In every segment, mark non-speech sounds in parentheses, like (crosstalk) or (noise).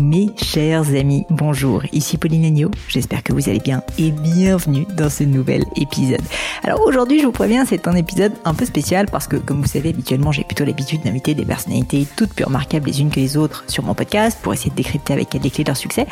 Mes chers amis, bonjour, ici Pauline Agneau, j'espère que vous allez bien et bienvenue dans ce nouvel épisode. Alors aujourd'hui je vous préviens c'est un épisode un peu spécial parce que comme vous savez habituellement j'ai plutôt l'habitude d'inviter des personnalités toutes plus remarquables les unes que les autres sur mon podcast pour essayer de décrypter avec elles les clés de leur succès.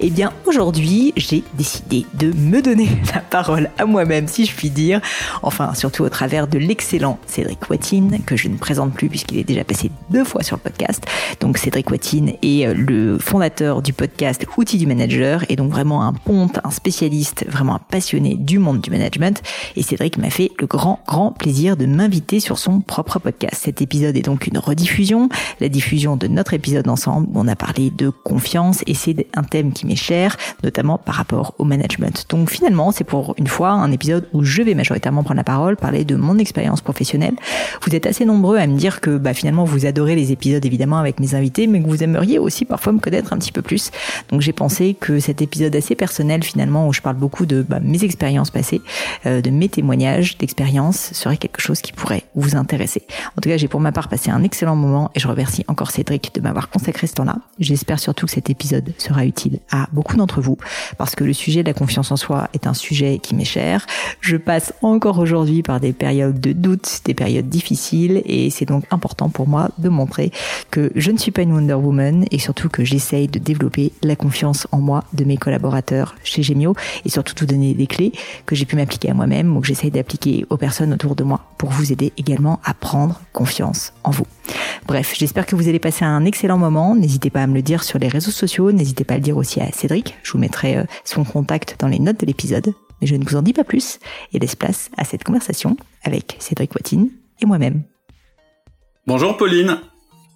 Et eh bien aujourd'hui j'ai décidé de me donner (laughs) la parole à moi-même si je puis dire, enfin surtout au travers de l'excellent Cédric Watine que je ne présente plus puisqu'il est déjà passé deux fois sur le podcast. Donc Cédric Watine est euh, le fondateur du podcast Outils du Manager et donc vraiment un ponte, un spécialiste, vraiment un passionné du monde du management. Et Cédric m'a fait le grand, grand plaisir de m'inviter sur son propre podcast. Cet épisode est donc une rediffusion, la diffusion de notre épisode ensemble où on a parlé de confiance et c'est un thème qui m'est cher, notamment par rapport au management. Donc finalement, c'est pour une fois un épisode où je vais majoritairement prendre la parole, parler de mon expérience professionnelle. Vous êtes assez nombreux à me dire que bah, finalement vous adorez les épisodes évidemment avec mes invités, mais que vous aimeriez aussi parfois me connaître un petit peu plus. Donc j'ai pensé que cet épisode assez personnel finalement où je parle beaucoup de bah, mes expériences passées, euh, de mes témoignages d'expérience serait quelque chose qui pourrait vous intéresser. En tout cas, j'ai pour ma part passé un excellent moment et je remercie encore Cédric de m'avoir consacré ce temps-là. J'espère surtout que cet épisode sera utile à beaucoup d'entre vous parce que le sujet de la confiance en soi est un sujet qui m'est cher. Je passe encore aujourd'hui par des périodes de doute, des périodes difficiles et c'est donc important pour moi de montrer que je ne suis pas une Wonder Woman et surtout que j'ai j'essaye de développer la confiance en moi de mes collaborateurs chez Gemio et surtout tout donner des clés que j'ai pu m'appliquer à moi-même ou que j'essaye d'appliquer aux personnes autour de moi pour vous aider également à prendre confiance en vous. Bref, j'espère que vous allez passer un excellent moment. N'hésitez pas à me le dire sur les réseaux sociaux. N'hésitez pas à le dire aussi à Cédric. Je vous mettrai euh, son contact dans les notes de l'épisode. Mais je ne vous en dis pas plus et laisse place à cette conversation avec Cédric Watine et moi-même. Bonjour Pauline.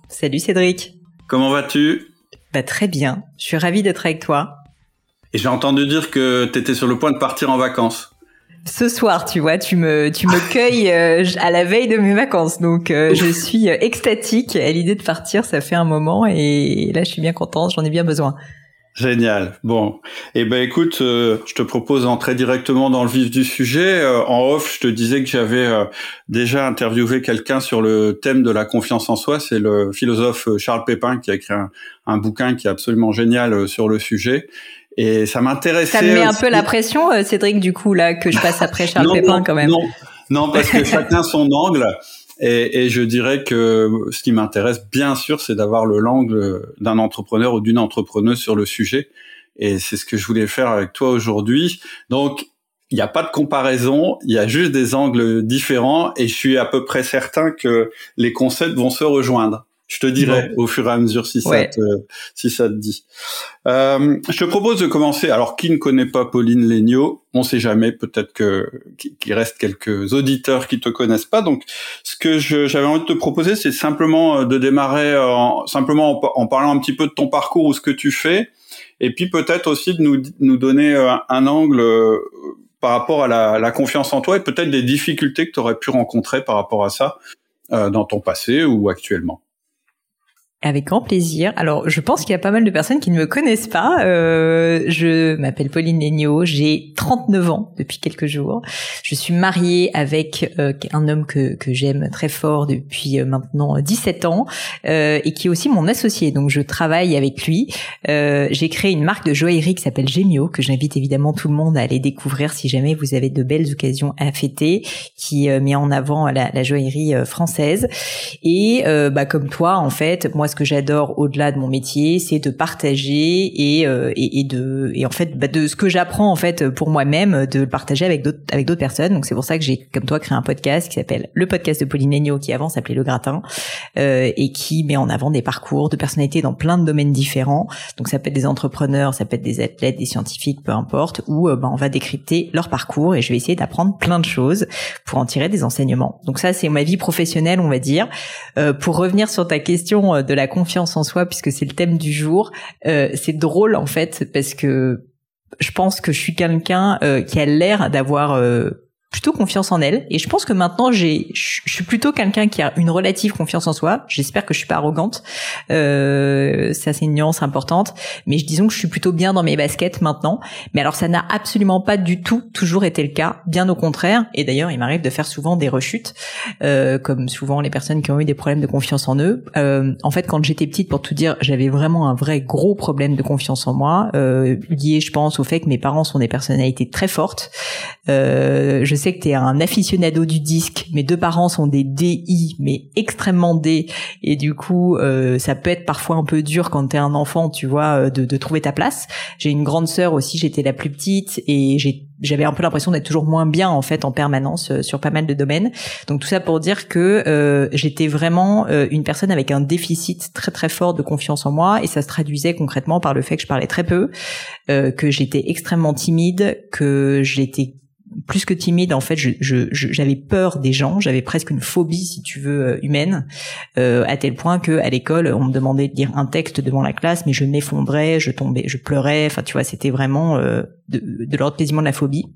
Salut Cédric. Comment vas-tu? Bah, très bien. Je suis ravie d'être avec toi. Et j'ai entendu dire que tu étais sur le point de partir en vacances. Ce soir, tu vois, tu me tu me cueilles euh, à la veille de mes vacances, donc euh, je suis euh, extatique à l'idée de partir. Ça fait un moment et là, je suis bien contente. J'en ai bien besoin. Génial. Bon, eh ben écoute, euh, je te propose d'entrer directement dans le vif du sujet. Euh, en off, je te disais que j'avais euh, déjà interviewé quelqu'un sur le thème de la confiance en soi. C'est le philosophe Charles Pépin qui a écrit un, bouquin qui est absolument génial sur le sujet. Et ça m'intéressait. Ça me met un peu la pression, Cédric, du coup là, que je passe après Charles (laughs) Pépin quand même. Non, non, parce que (laughs) chacun son angle. Et, et, je dirais que ce qui m'intéresse, bien sûr, c'est d'avoir le l'angle d'un entrepreneur ou d'une entrepreneuse sur le sujet. Et c'est ce que je voulais faire avec toi aujourd'hui. Donc, il n'y a pas de comparaison, il y a juste des angles différents et je suis à peu près certain que les concepts vont se rejoindre. Je te dirai au fur et à mesure si ça te si ça te dit. Euh, je te propose de commencer. Alors, qui ne connaît pas Pauline Legnaud? On sait jamais. Peut-être que qu'il reste quelques auditeurs qui te connaissent pas. Donc, ce que j'avais envie de te proposer, c'est simplement euh, de démarrer en, simplement en, parlant un petit peu de ton parcours ou ce que tu fais, et puis peut-être aussi de nous nous donner euh, un, angle par rapport à la, la, confiance en toi et peut-être des difficultés que tu aurais pu rencontrer par rapport à ça dans ton passé ou actuellement. Avec grand plaisir. Alors, je pense qu'il y a pas mal de personnes qui ne me connaissent pas. Euh, je m'appelle Pauline Legnaud, j'ai 39 ans depuis quelques jours. Je suis mariée avec euh, un homme que, que j'aime très fort depuis euh, maintenant 17 ans euh, et qui est aussi mon associé. Donc, je travaille avec lui. Euh, j'ai créé une marque de joaillerie qui s'appelle Gemio, que j'invite évidemment tout le monde à aller découvrir si jamais vous avez de belles occasions à fêter, qui met en avant la, la joaillerie française. Et bah, comme toi, en fait, moi, ce que j'adore au-delà de mon métier, c'est de partager et, euh, et, de et en fait bah, de ce que j'apprends en fait pour moi-même, de le partager avec d'autres avec d'autres personnes. Donc c'est pour ça que j'ai comme toi créé un podcast qui s'appelle le podcast de Pauline Legno, qui avant s'appelait Le Gratin euh, et qui met en avant des parcours de personnalités dans plein de domaines différents. Donc ça peut être des entrepreneurs, ça peut être des athlètes, des scientifiques, peu importe, où euh, bah, on va décrypter leur parcours et je vais essayer d'apprendre plein de choses pour en tirer des enseignements. Donc ça c'est ma vie professionnelle, on va dire. Euh, pour revenir sur ta question euh, de la confiance en soi, puisque c'est le thème du jour, euh, c'est drôle en fait parce que je pense que je suis quelqu'un euh, qui a l'air d'avoir euh, plutôt confiance en elle. Et je pense que maintenant j'ai je suis plutôt quelqu'un qui a une relative confiance en soi. J'espère que je suis pas arrogante. Euh, ça c'est une nuance importante. Mais je disons que je suis plutôt bien dans mes baskets maintenant. Mais alors ça n'a absolument pas du tout toujours été le cas. Bien au contraire. Et d'ailleurs il m'arrive de faire souvent des rechutes euh, comme souvent les personnes qui ont eu des problèmes de confiance en eux. Euh, en fait quand j'étais petite pour tout dire j'avais vraiment un vrai gros problème de confiance en moi euh, lié je pense au fait que mes parents sont des personnalités très fortes. Euh, je sais que tu es un aficionado du disque. Mes deux parents sont des DI, mais extrêmement D. Et du coup, euh, ça peut être parfois un peu dur quand t'es un enfant, tu vois, euh, de, de trouver ta place. J'ai une grande sœur aussi, j'étais la plus petite et j'avais un peu l'impression d'être toujours moins bien en fait en permanence euh, sur pas mal de domaines. Donc tout ça pour dire que euh, j'étais vraiment euh, une personne avec un déficit très très fort de confiance en moi et ça se traduisait concrètement par le fait que je parlais très peu, que j'étais extrêmement timide, que j'étais plus que timide, en fait, j'avais peur des gens, j'avais presque une phobie, si tu veux, euh, humaine, euh, à tel point que à l'école, on me demandait de lire un texte devant la classe, mais je m'effondrais, je tombais, je pleurais. Enfin, tu vois, c'était vraiment euh, de, de l'ordre quasiment de la phobie.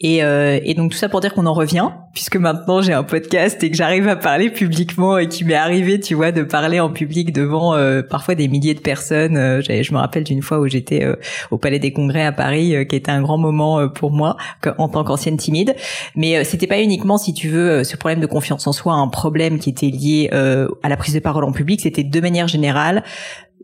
Et, euh, et, donc tout ça pour dire qu'on en revient, puisque maintenant j'ai un podcast et que j'arrive à parler publiquement et qui m'est arrivé, tu vois, de parler en public devant euh, parfois des milliers de personnes. Euh, je me rappelle d'une fois où j'étais euh, au Palais des Congrès à Paris, qui était un grand moment pour moi en tant qu'ancienne timide. Mais c'était pas uniquement, si tu veux, ce problème de confiance en soi, un problème qui était lié à la prise de parole en public. C'était de manière générale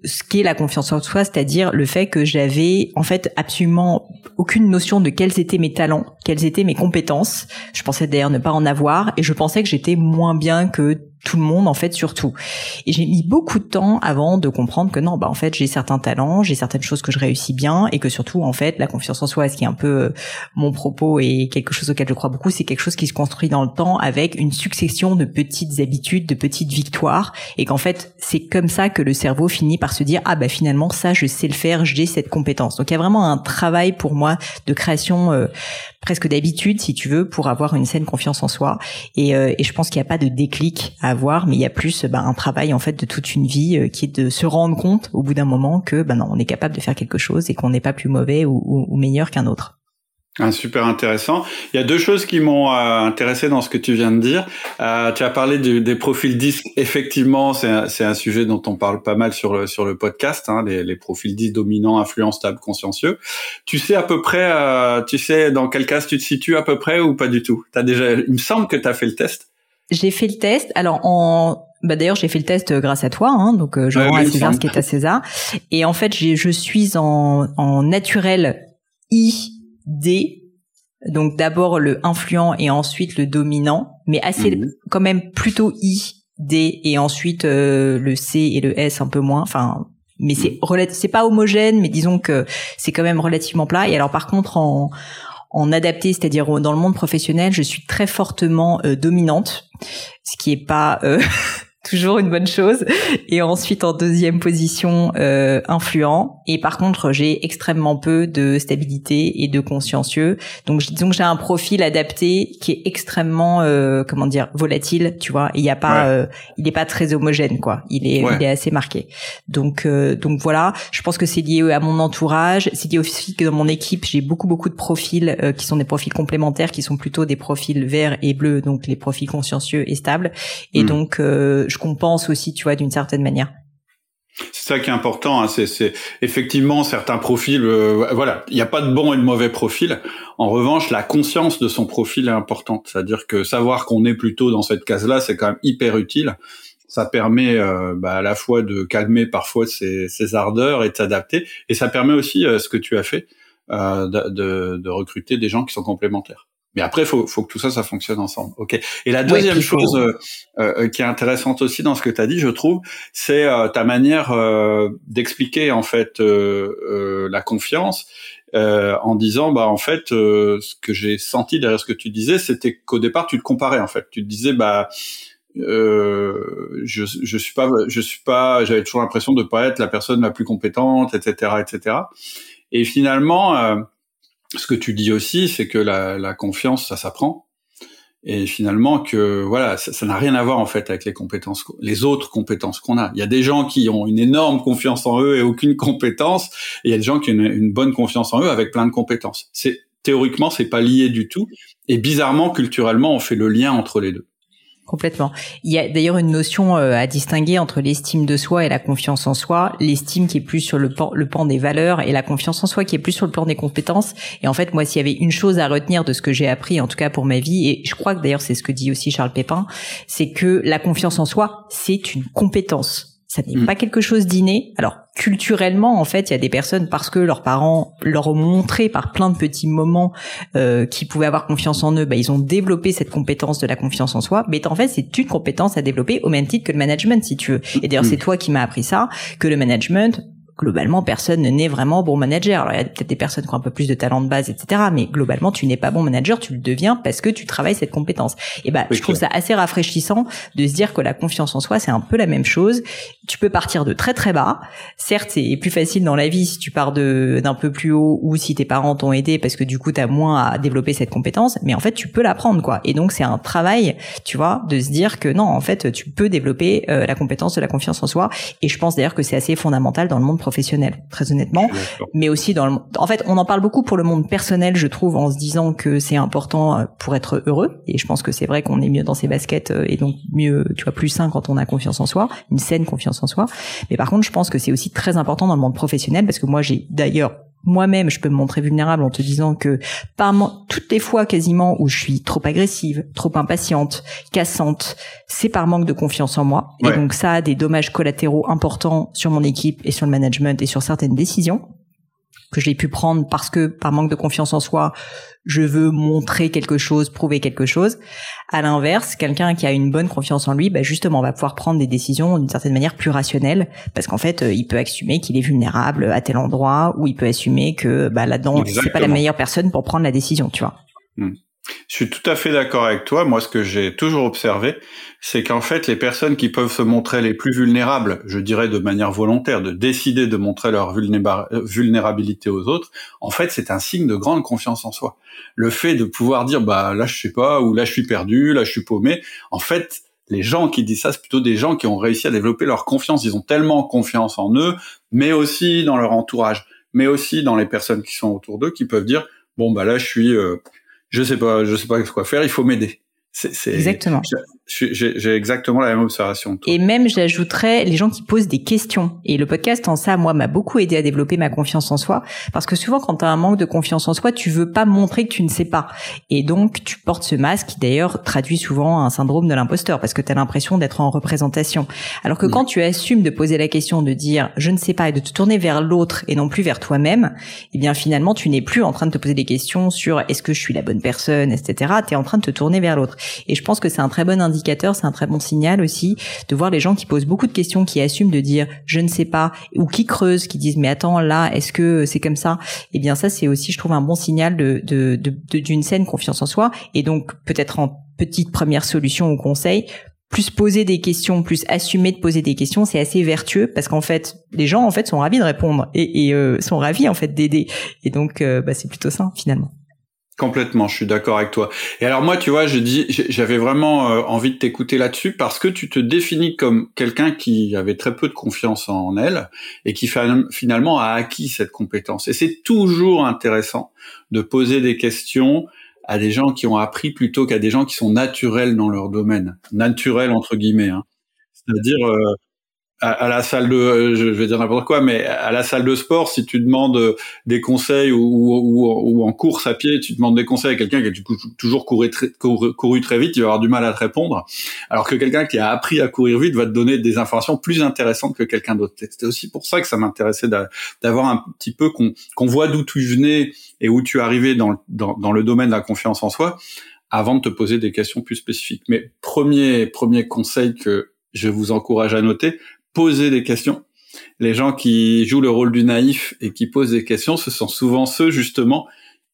ce qu'est la confiance en soi, c'est-à-dire le fait que j'avais en fait absolument aucune notion de quels étaient mes talents, quelles étaient mes compétences. Je pensais d'ailleurs ne pas en avoir et je pensais que j'étais moins bien que tout le monde en fait surtout. Et j'ai mis beaucoup de temps avant de comprendre que non, bah en fait j'ai certains talents, j'ai certaines choses que je réussis bien et que surtout en fait la confiance en soi, ce qui est un peu euh, mon propos et quelque chose auquel je crois beaucoup, c'est quelque chose qui se construit dans le temps avec une succession de petites habitudes, de petites victoires et qu'en fait c'est comme ça que le cerveau finit par se dire ah bah finalement ça je sais le faire, j'ai cette compétence. Donc il y a vraiment un travail pour moi de création euh, presque d'habitude, si tu veux, pour avoir une saine confiance en soi. Et, euh, et je pense qu'il n'y a pas de déclic à avoir, mais il y a plus bah, un travail en fait de toute une vie euh, qui est de se rendre compte au bout d'un moment que bah non, on est capable de faire quelque chose et qu'on n'est pas plus mauvais ou, ou meilleur qu'un autre. Ah, super intéressant. Il y a deux choses qui m'ont euh, intéressé dans ce que tu viens de dire. Euh, tu as parlé des profils disques. Effectivement, c'est un, un, sujet dont on parle pas mal sur le, sur le podcast, hein, les, les, profils disques dominants, influents, stables, consciencieux. Tu sais à peu près, euh, tu sais dans quel cas tu te situes à peu près ou pas du tout? T'as déjà, il me semble que tu as fait le test. J'ai fait le test. Alors en bah d'ailleurs j'ai fait le test grâce à toi, hein, donc je rends à César ce qui est à César. Et en fait je suis en, en naturel I D, donc d'abord le influent et ensuite le dominant, mais assez mhm. quand même plutôt I, D et ensuite euh, le C et le S un peu moins. Enfin, mais c'est mhm. c'est pas homogène, mais disons que c'est quand même relativement plat. Et alors par contre en en adapté, c'est-à-dire dans le monde professionnel, je suis très fortement euh, dominante, ce qui est pas euh, (laughs) toujours une bonne chose. Et ensuite en deuxième position, euh, influent. Et par contre, j'ai extrêmement peu de stabilité et de consciencieux. Donc disons que j'ai un profil adapté qui est extrêmement, euh, comment dire, volatile. Tu vois, il y a pas, euh, il est pas très homogène quoi. Il est, il est assez marqué. Donc euh, donc voilà. Je pense que c'est lié à mon entourage. C'est lié aussi que dans mon équipe, j'ai beaucoup beaucoup de profils euh, qui sont des profils complémentaires, qui sont plutôt des profils verts et bleus, donc les profils consciencieux et stables. Et hmm. donc je compense aussi, tu vois, d'une certaine manière. C'est ça qui est important. Hein. C'est effectivement certains profils. Euh, voilà, il n'y a pas de bon et de mauvais profil. En revanche, la conscience de son profil est importante. C'est-à-dire que savoir qu'on est plutôt dans cette case-là, c'est quand même hyper utile. Ça permet euh, bah, à la fois de calmer parfois ses, ardeurs et de s'adapter, et ça permet aussi euh, ce que tu as fait de recruter des gens qui sont complémentaires. Mais après, faut, faut que tout ça, ça fonctionne ensemble. Ok. Et la deuxième chose euh, euh, qui est intéressante aussi dans ce que tu as dit, je trouve, c'est euh, ta manière d'expliquer en fait la confiance en disant, bah en fait, ce que j'ai senti derrière ce que tu disais, c'était qu'au départ, tu te comparais en fait. Tu te disais, bah je, je suis pas, je suis pas, j'avais toujours l'impression de pas être la personne la plus compétente, etc., etc. Et finalement ce que tu dis aussi, c'est que la, confiance, ça s'apprend. Et finalement, que voilà, ça n'a rien à voir en fait avec les compétences, les autres compétences qu'on a. Il y a des gens qui ont une énorme confiance en eux et aucune compétence, et il y a des gens qui ont une, une bonne confiance en eux avec plein de compétences. C'est théoriquement, c'est pas lié du tout. Et bizarrement, culturellement, on fait le lien entre les deux. Complètement. Il y a d'ailleurs une notion euh, à distinguer entre l'estime de soi et la confiance en soi. L'estime qui est plus sur le pan, le pan des valeurs et la confiance en soi qui est plus sur le plan des compétences. Et en fait, moi, s'il y avait une chose à retenir de ce que j'ai appris, en tout cas pour ma vie, et je crois que d'ailleurs c'est ce que dit aussi Charles Pépin, c'est que la confiance en soi, c'est une compétence ça n'est mm. pas quelque chose d'inné. Alors culturellement, en fait, il y a des personnes parce que leurs parents leur ont montré par plein de petits moments euh, qu'ils pouvaient avoir confiance en eux, bah, ils ont développé cette compétence de la confiance en soi. Mais en fait, c'est une compétence à développer au même titre que le management, si tu veux. Et d'ailleurs, mm. c'est toi qui m'as appris ça, que le management, globalement, personne n'est vraiment bon manager. Alors, il y a peut-être des personnes qui ont un peu plus de talent de base, etc. Mais globalement, tu n'es pas bon manager, tu le deviens parce que tu travailles cette compétence. Et ben, je trouve ça assez rafraîchissant de se dire que la confiance en soi, c'est un peu la même chose. Tu peux partir de très très bas. Certes, c'est plus facile dans la vie si tu pars de d'un peu plus haut ou si tes parents t'ont aidé parce que du coup, tu as moins à développer cette compétence. Mais en fait, tu peux l'apprendre, quoi. Et donc, c'est un travail, tu vois, de se dire que non, en fait, tu peux développer euh, la compétence de la confiance en soi. Et je pense d'ailleurs que c'est assez fondamental dans le monde professionnel, très honnêtement. Mais aussi dans le, en fait, on en parle beaucoup pour le monde personnel, je trouve, en se disant que c'est important euh, pour être heureux. Et je pense que c'est vrai qu'on est mieux dans ses baskets euh, et donc mieux, tu vois, plus sain quand on a confiance en soi, une saine confiance en soi. Mais par contre, je pense que c'est aussi très important dans le monde professionnel parce que moi, j'ai d'ailleurs moi-même, je peux me montrer vulnérable en te disant que par toutes les fois quasiment où je suis trop agressive, trop impatiente, cassante, c'est par manque de confiance en moi. Et donc ça a des dommages collatéraux importants sur mon équipe et sur le management et sur certaines décisions que j'ai pu prendre parce que par manque de confiance en soi, je veux montrer quelque chose, prouver quelque chose. À l'inverse, quelqu'un qui a une bonne confiance en lui, bah justement, va pouvoir prendre des décisions d'une certaine manière plus rationnelles, parce qu'en fait, euh, il peut assumer qu'il est vulnérable à tel endroit, ou il peut assumer que bah, là-dedans, c'est pas la meilleure personne pour prendre la décision, tu vois. Hmm. Je suis tout à fait d'accord avec toi. Moi, ce que j'ai toujours observé, c'est qu'en fait, les personnes qui peuvent se montrer les plus vulnérables, je dirais de manière volontaire, de décider de montrer leur vulnérabilité aux autres, en fait, c'est un signe de grande confiance en soi. Le fait de pouvoir dire, bah là, je sais pas, ou là, je suis perdu, là, je suis paumé, en fait, les gens qui disent ça, c'est plutôt des gens qui ont réussi à développer leur confiance. Ils ont tellement confiance en eux, mais aussi dans leur entourage, mais aussi dans les personnes qui sont autour d'eux, qui peuvent dire, bon, bah là, je suis... Euh, je sais pas, je sais pas quoi faire, il faut m'aider. C'est exactement. J'ai exactement la même observation. Et même, j'ajouterais les gens qui posent des questions. Et le podcast, en ça, moi, m'a beaucoup aidé à développer ma confiance en soi. Parce que souvent, quand tu as un manque de confiance en soi, tu veux pas montrer que tu ne sais pas. Et donc, tu portes ce masque qui, d'ailleurs, traduit souvent un syndrome de l'imposteur. Parce que tu as l'impression d'être en représentation. Alors que quand tu assumes de poser la question, de dire je ne sais pas, et de te tourner vers l'autre et non plus vers toi-même, eh bien, finalement, tu n'es plus en train de te poser des questions sur est-ce que je suis la bonne personne, etc. Tu es en train de te tourner vers l'autre. Et je pense que c'est un très bon c'est un très bon signal aussi de voir les gens qui posent beaucoup de questions, qui assument de dire je ne sais pas, ou qui creusent, qui disent mais attends là, est-ce que c'est comme ça? Eh bien ça c'est aussi, je trouve, un bon signal de d'une saine confiance en soi. Et donc peut-être en petite première solution ou conseil, plus poser des questions, plus assumer de poser des questions, c'est assez vertueux parce qu'en fait, les gens en fait sont ravis de répondre et, et euh, sont ravis en fait d'aider. Et donc, euh, bah, c'est plutôt ça finalement. Complètement, je suis d'accord avec toi. Et alors moi, tu vois, je dis, j'avais vraiment euh, envie de t'écouter là-dessus parce que tu te définis comme quelqu'un qui avait très peu de confiance en elle et qui finalement a acquis cette compétence. Et c'est toujours intéressant de poser des questions à des gens qui ont appris plutôt qu'à des gens qui sont naturels dans leur domaine, naturels entre guillemets. Hein. C'est-à-dire à, la salle de, je vais dire n'importe quoi, mais à la salle de sport, si tu demandes euh, des conseils ou, ou, ou en course à pied, tu demandes des conseils à quelqu'un qui a toujours couru très, vite, il va avoir du mal à te répondre. Alors que quelqu'un qui a appris à courir vite va te donner des informations plus intéressantes que quelqu'un d'autre. C'était aussi pour ça que ça m'intéressait d'avoir un petit peu qu'on voit d'où tu venais et où tu arrivais dans, dans, dans le domaine de la confiance en soi avant de te poser des questions plus spécifiques. Mais premier premier conseil que je vous encourage à noter, poser des questions. Les gens qui jouent le rôle du naïf et qui posent des questions, ce sont souvent ceux justement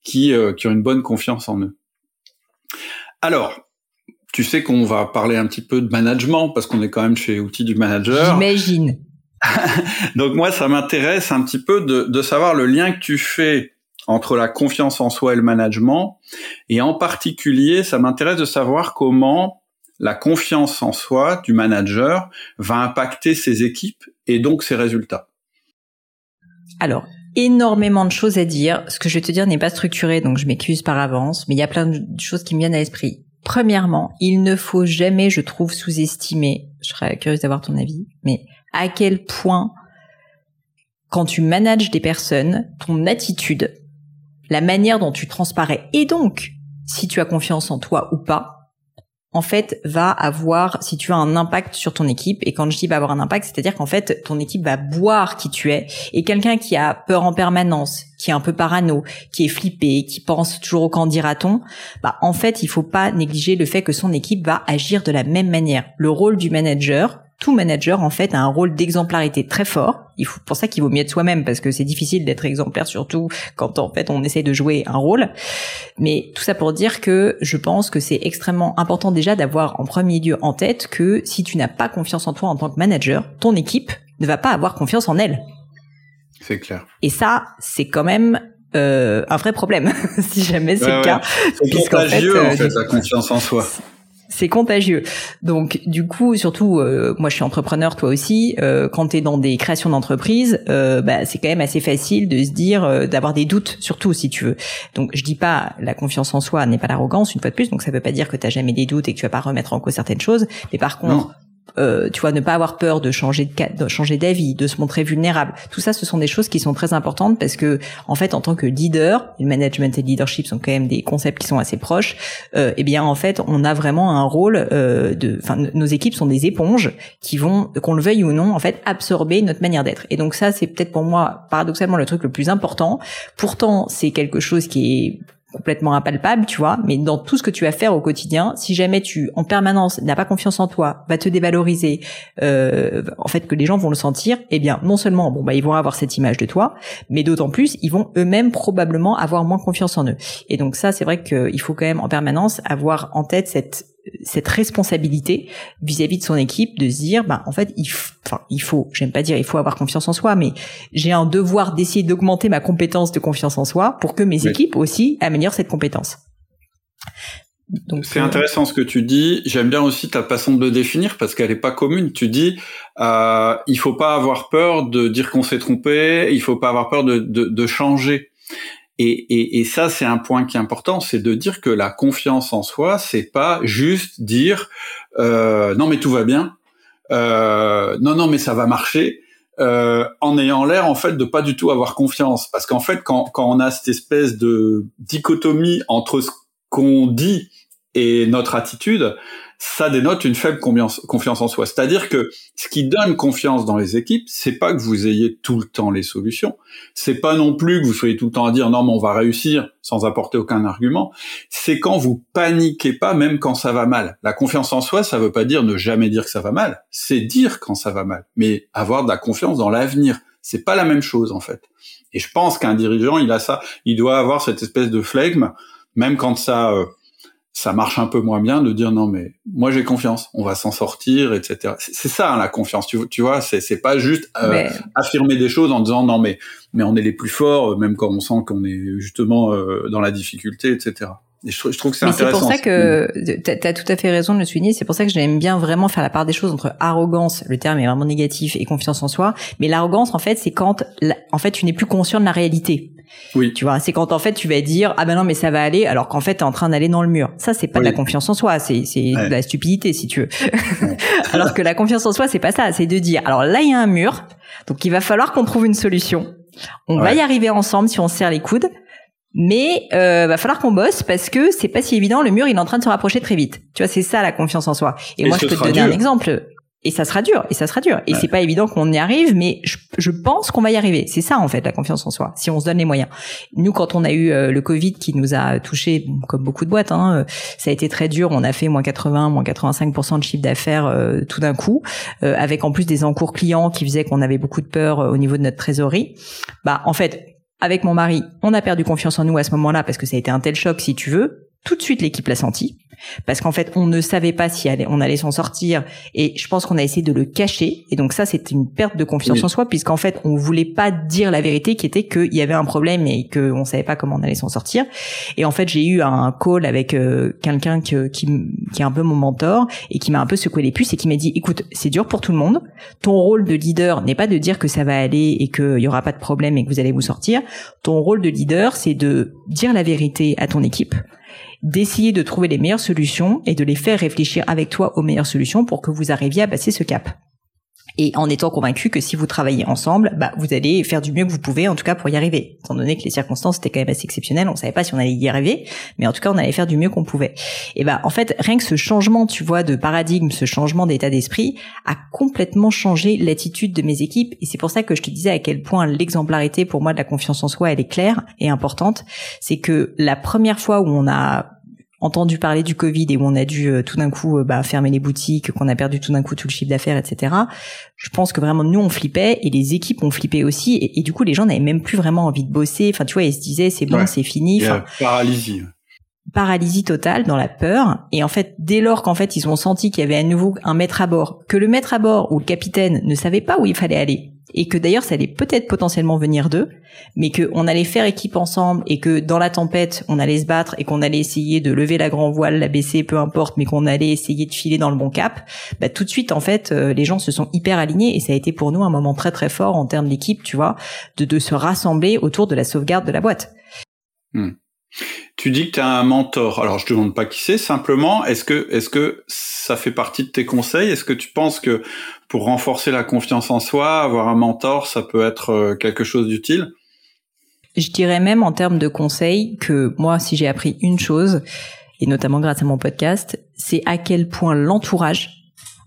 qui, euh, qui ont une bonne confiance en eux. Alors, tu sais qu'on va parler un petit peu de management parce qu'on est quand même chez Outils du Manager. J'imagine. (laughs) Donc moi, ça m'intéresse un petit peu de, de savoir le lien que tu fais entre la confiance en soi et le management. Et en particulier, ça m'intéresse de savoir comment la confiance en soi du manager va impacter ses équipes et donc ses résultats Alors, énormément de choses à dire. Ce que je vais te dire n'est pas structuré, donc je m'excuse par avance, mais il y a plein de choses qui me viennent à l'esprit. Premièrement, il ne faut jamais, je trouve, sous-estimer, je serais curieuse d'avoir ton avis, mais à quel point, quand tu manages des personnes, ton attitude, la manière dont tu transparais, et donc, si tu as confiance en toi ou pas, en fait, va avoir, si tu as un impact sur ton équipe, et quand je dis va avoir un impact, c'est-à-dire qu'en fait, ton équipe va boire qui tu es, et quelqu'un qui a peur en permanence, qui est un peu parano, qui est flippé, qui pense toujours au quand dira-t-on, bah, en fait, il faut pas négliger le fait que son équipe va agir de la même manière. Le rôle du manager, tout manager en fait a un rôle d'exemplarité très fort. Il faut pour ça qu'il vaut mieux être soi-même parce que c'est difficile d'être exemplaire surtout quand en fait on essaie de jouer un rôle. Mais tout ça pour dire que je pense que c'est extrêmement important déjà d'avoir en premier lieu en tête que si tu n'as pas confiance en toi en tant que manager, ton équipe ne va pas avoir confiance en elle. C'est clair. Et ça, c'est quand même euh, un vrai problème (laughs) si jamais c'est le cas. C'est contagieux fait, en fait la confiance en soi c'est contagieux. Donc du coup, surtout, euh, moi je suis entrepreneur, toi aussi. Euh, quand tu es dans des créations d'entreprise, euh, bah, c'est quand même assez facile de se dire, euh, d'avoir des doutes, surtout si tu veux. Donc je dis pas la confiance en soi n'est pas l'arrogance une fois de plus. Donc ça veut pas dire que tu jamais des doutes et que tu vas pas remettre en cause certaines choses. Mais par contre, euh, tu vois, ne pas avoir peur de changer de, de changer d'avis, de se montrer vulnérable. Tout ça, ce sont des choses qui sont très importantes parce que, en fait, en tant que leader, le management et le leadership sont quand même des concepts qui sont assez proches. Euh, eh bien, en fait, on a vraiment un rôle euh, de, enfin, nos équipes sont des éponges qui vont, qu'on le veuille ou non, en fait, absorber notre manière d'être. Et donc ça, c'est peut-être pour moi, paradoxalement, le truc le plus important. Pourtant, c'est quelque chose qui est complètement impalpable, tu vois, mais dans tout ce que tu vas faire au quotidien, si jamais tu en permanence n'as pas confiance en toi, va te dévaloriser, euh, en fait que les gens vont le sentir, eh bien non seulement bon bah ils vont avoir cette image de toi, mais d'autant plus ils vont eux-mêmes probablement avoir moins confiance en eux. Et donc ça c'est vrai qu'il faut quand même en permanence avoir en tête cette cette responsabilité vis-à-vis de son équipe de se dire bah en fait il enfin il faut j'aime pas dire il faut avoir confiance en soi mais j'ai un devoir d'essayer d'augmenter ma compétence de confiance en soi pour que mes équipes aussi améliorent cette compétence c'est euh, intéressant ce que tu dis. J'aime bien aussi ta façon de le définir parce qu'elle est pas commune. Tu dis, euh, il faut pas avoir peur de dire qu'on s'est trompé. Il faut pas avoir peur de, de, de changer. Et, et, et ça, c'est un point qui est important, c'est de dire que la confiance en soi, c'est pas juste dire euh, non mais tout va bien, euh, non non mais ça va marcher, euh, en ayant l'air en fait de pas du tout avoir confiance, parce qu'en fait quand, quand on a cette espèce de dichotomie entre ce qu'on dit et notre attitude, ça dénote une faible confiance en soi. C'est-à-dire que ce qui donne confiance dans les équipes, c'est pas que vous ayez tout le temps les solutions, c'est pas non plus que vous soyez tout le temps à dire non mais on va réussir sans apporter aucun argument. C'est quand vous paniquez pas même quand ça va mal. La confiance en soi, ça veut pas dire ne jamais dire que ça va mal, c'est dire quand ça va mal, mais avoir de la confiance dans l'avenir. C'est pas la même chose en fait. Et je pense qu'un dirigeant, il a ça, il doit avoir cette espèce de flegme, même quand ça euh, ça marche un peu moins bien de dire non mais moi j'ai confiance, on va s'en sortir, etc. C'est ça hein, la confiance, tu, tu vois, c'est c'est pas juste euh, affirmer des choses en disant non mais mais on est les plus forts, même quand on sent qu'on est justement euh, dans la difficulté, etc. Et je, trouve que c'est intéressant. C'est pour ça que tu as tout à fait raison de le souligner. C'est pour ça que j'aime bien vraiment faire la part des choses entre arrogance, le terme est vraiment négatif, et confiance en soi. Mais l'arrogance, en fait, c'est quand, en fait, tu n'es plus conscient de la réalité. Oui. Tu vois, c'est quand en fait tu vas dire ah ben non mais ça va aller alors qu'en fait tu es en train d'aller dans le mur. Ça c'est pas de la confiance en soi, c'est c'est de la stupidité si tu veux. (laughs) alors que la confiance en soi c'est pas ça, c'est de dire alors là il y a un mur, donc il va falloir qu'on trouve une solution. On va y arriver ensemble si on serre les coudes. Mais euh, va falloir qu'on bosse parce que c'est pas si évident. Le mur, il est en train de se rapprocher très vite. Tu vois, c'est ça la confiance en soi. Et, moi, je peux te donner un exemple. Et ça sera dur, et ça sera dur. Et c'est pas évident qu'on y arrive, mais je, je pense qu'on va y arriver. C'est ça en fait la confiance en soi, si on se donne les moyens. Nous, quand on a eu euh, le Covid qui nous a touché, comme beaucoup de boîtes, hein, euh, ça a été très dur. On a fait moins 80, moins 85% de chiffre d'affaires euh, tout d'un coup, avec en plus des encours clients qui faisaient qu'on avait beaucoup de peur au niveau de notre trésorerie. Bah en fait, avec mon mari, on a perdu confiance en nous à ce moment-là parce que ça a été un tel choc, si tu veux. Tout de suite, l'équipe l'a senti parce qu'en fait, on ne savait pas si on allait s'en sortir et je pense qu'on a essayé de le cacher et donc ça, c'était une perte de confiance en soi puisqu'en fait, on voulait pas dire la vérité qui était qu'il y avait un problème et qu'on savait pas comment on allait s'en sortir. Et en fait, j'ai eu un call avec euh, quelqu'un qui, qui, qui est un peu mon mentor et qui m'a un peu secoué les puces et qui m'a dit, écoute, c'est dur pour tout le monde. Ton rôle de leader n'est pas de dire que ça va aller et qu'il y aura pas de problème et que vous allez vous sortir. Ton rôle de leader, c'est de dire la vérité à ton équipe d'essayer de trouver les meilleures solutions et de les faire réfléchir avec toi aux meilleures solutions pour que vous arriviez à passer ce cap. Et en étant convaincu que si vous travaillez ensemble, bah, vous allez faire du mieux que vous pouvez, en tout cas pour y arriver. Étant donné que les circonstances étaient quand même assez exceptionnelles, on savait pas si on allait y arriver, mais en tout cas on allait faire du mieux qu'on pouvait. Et bah en fait, rien que ce changement, tu vois, de paradigme, ce changement d'état d'esprit, a complètement changé l'attitude de mes équipes. Et c'est pour ça que je te disais à quel point l'exemplarité pour moi de la confiance en soi, elle est claire et importante. C'est que la première fois où on a entendu parler du Covid et où on a dû euh, tout d'un coup euh, bah, fermer les boutiques, qu'on a perdu tout d'un coup tout le chiffre d'affaires, etc. Je pense que vraiment nous on flippait et les équipes ont flippé aussi et, du coup les gens n'avaient même plus vraiment envie de bosser. Enfin tu vois ils se disaient c'est bon c'est fini. Enfin, paralysie paralysie totale dans la peur et en fait dès lors qu'en fait ils ont senti qu'il y avait à nouveau un maître à bord que le maître à bord ou le capitaine ne savait pas où il fallait aller et que d'ailleurs ça allait peut-être potentiellement venir d'eux, mais qu'on allait faire équipe ensemble et que dans la tempête on allait se battre et qu'on allait essayer de lever la grand voile, la baisser, peu importe, mais qu'on allait essayer de filer dans le bon cap, bah tout de suite en fait euh, les gens se sont hyper alignés et ça a été pour nous un moment très très fort en termes d'équipe, tu vois, de, de se rassembler autour de la sauvegarde de la boîte. Hmm. Tu dis que tu as un mentor. Alors je te demande pas qui c'est, simplement est-ce que est-ce que ça fait partie de tes conseils? Est-ce que tu penses que pour renforcer la confiance en soi, avoir un mentor, ça peut être euh, quelque chose d'utile? Je dirais même en termes de conseils que moi si j'ai appris une chose et notamment grâce à mon podcast, c'est à quel point l'entourage,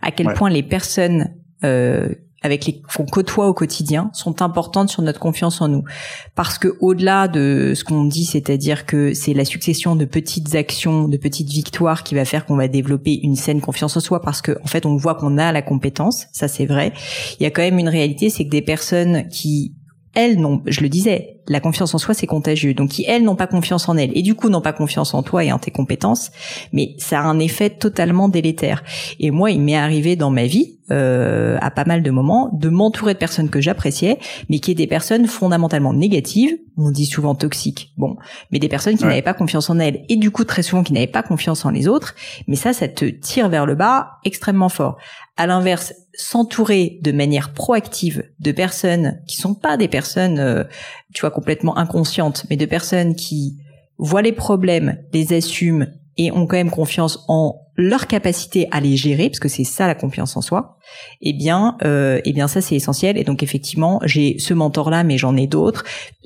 à quel point les personnes euh, avec les qu'on côtoie au quotidien sont importantes sur notre confiance en nous. Parce que au-delà de ce qu'on dit c'est-à-dire que c'est la succession de petites actions de petites victoires qui va faire qu'on va développer une saine confiance en soi parce que en fait on voit qu'on a la compétence ça c'est vrai. Il y a quand même une réalité c'est que des personnes qui elles n'ont, je le disais, la confiance en soi c'est contagieux. Donc qui elles n'ont pas confiance en elles et du coup n'ont pas confiance en toi et en tes compétences, mais ça a un effet totalement délétère. Et moi, il m'est arrivé dans ma vie euh, à pas mal de moments de m'entourer de personnes que j'appréciais, mais qui étaient des personnes fondamentalement négatives. On dit souvent toxiques, bon, mais des personnes qui n'avaient pas confiance en elles et du coup très souvent qui n'avaient pas confiance en les autres. Mais ça, ça te tire vers le bas extrêmement fort. À l'inverse, s'entourer de manière proactive de personnes qui sont pas des personnes, euh, tu vois, complètement inconscientes, mais de personnes qui voient les problèmes, les assument et ont quand même confiance en leur capacité à les gérer, parce que c'est ça la confiance en soi, eh bien, euh, eh bien ça c'est essentiel. Et donc effectivement, j'ai ce mentor là, mais j'en ai d'autres.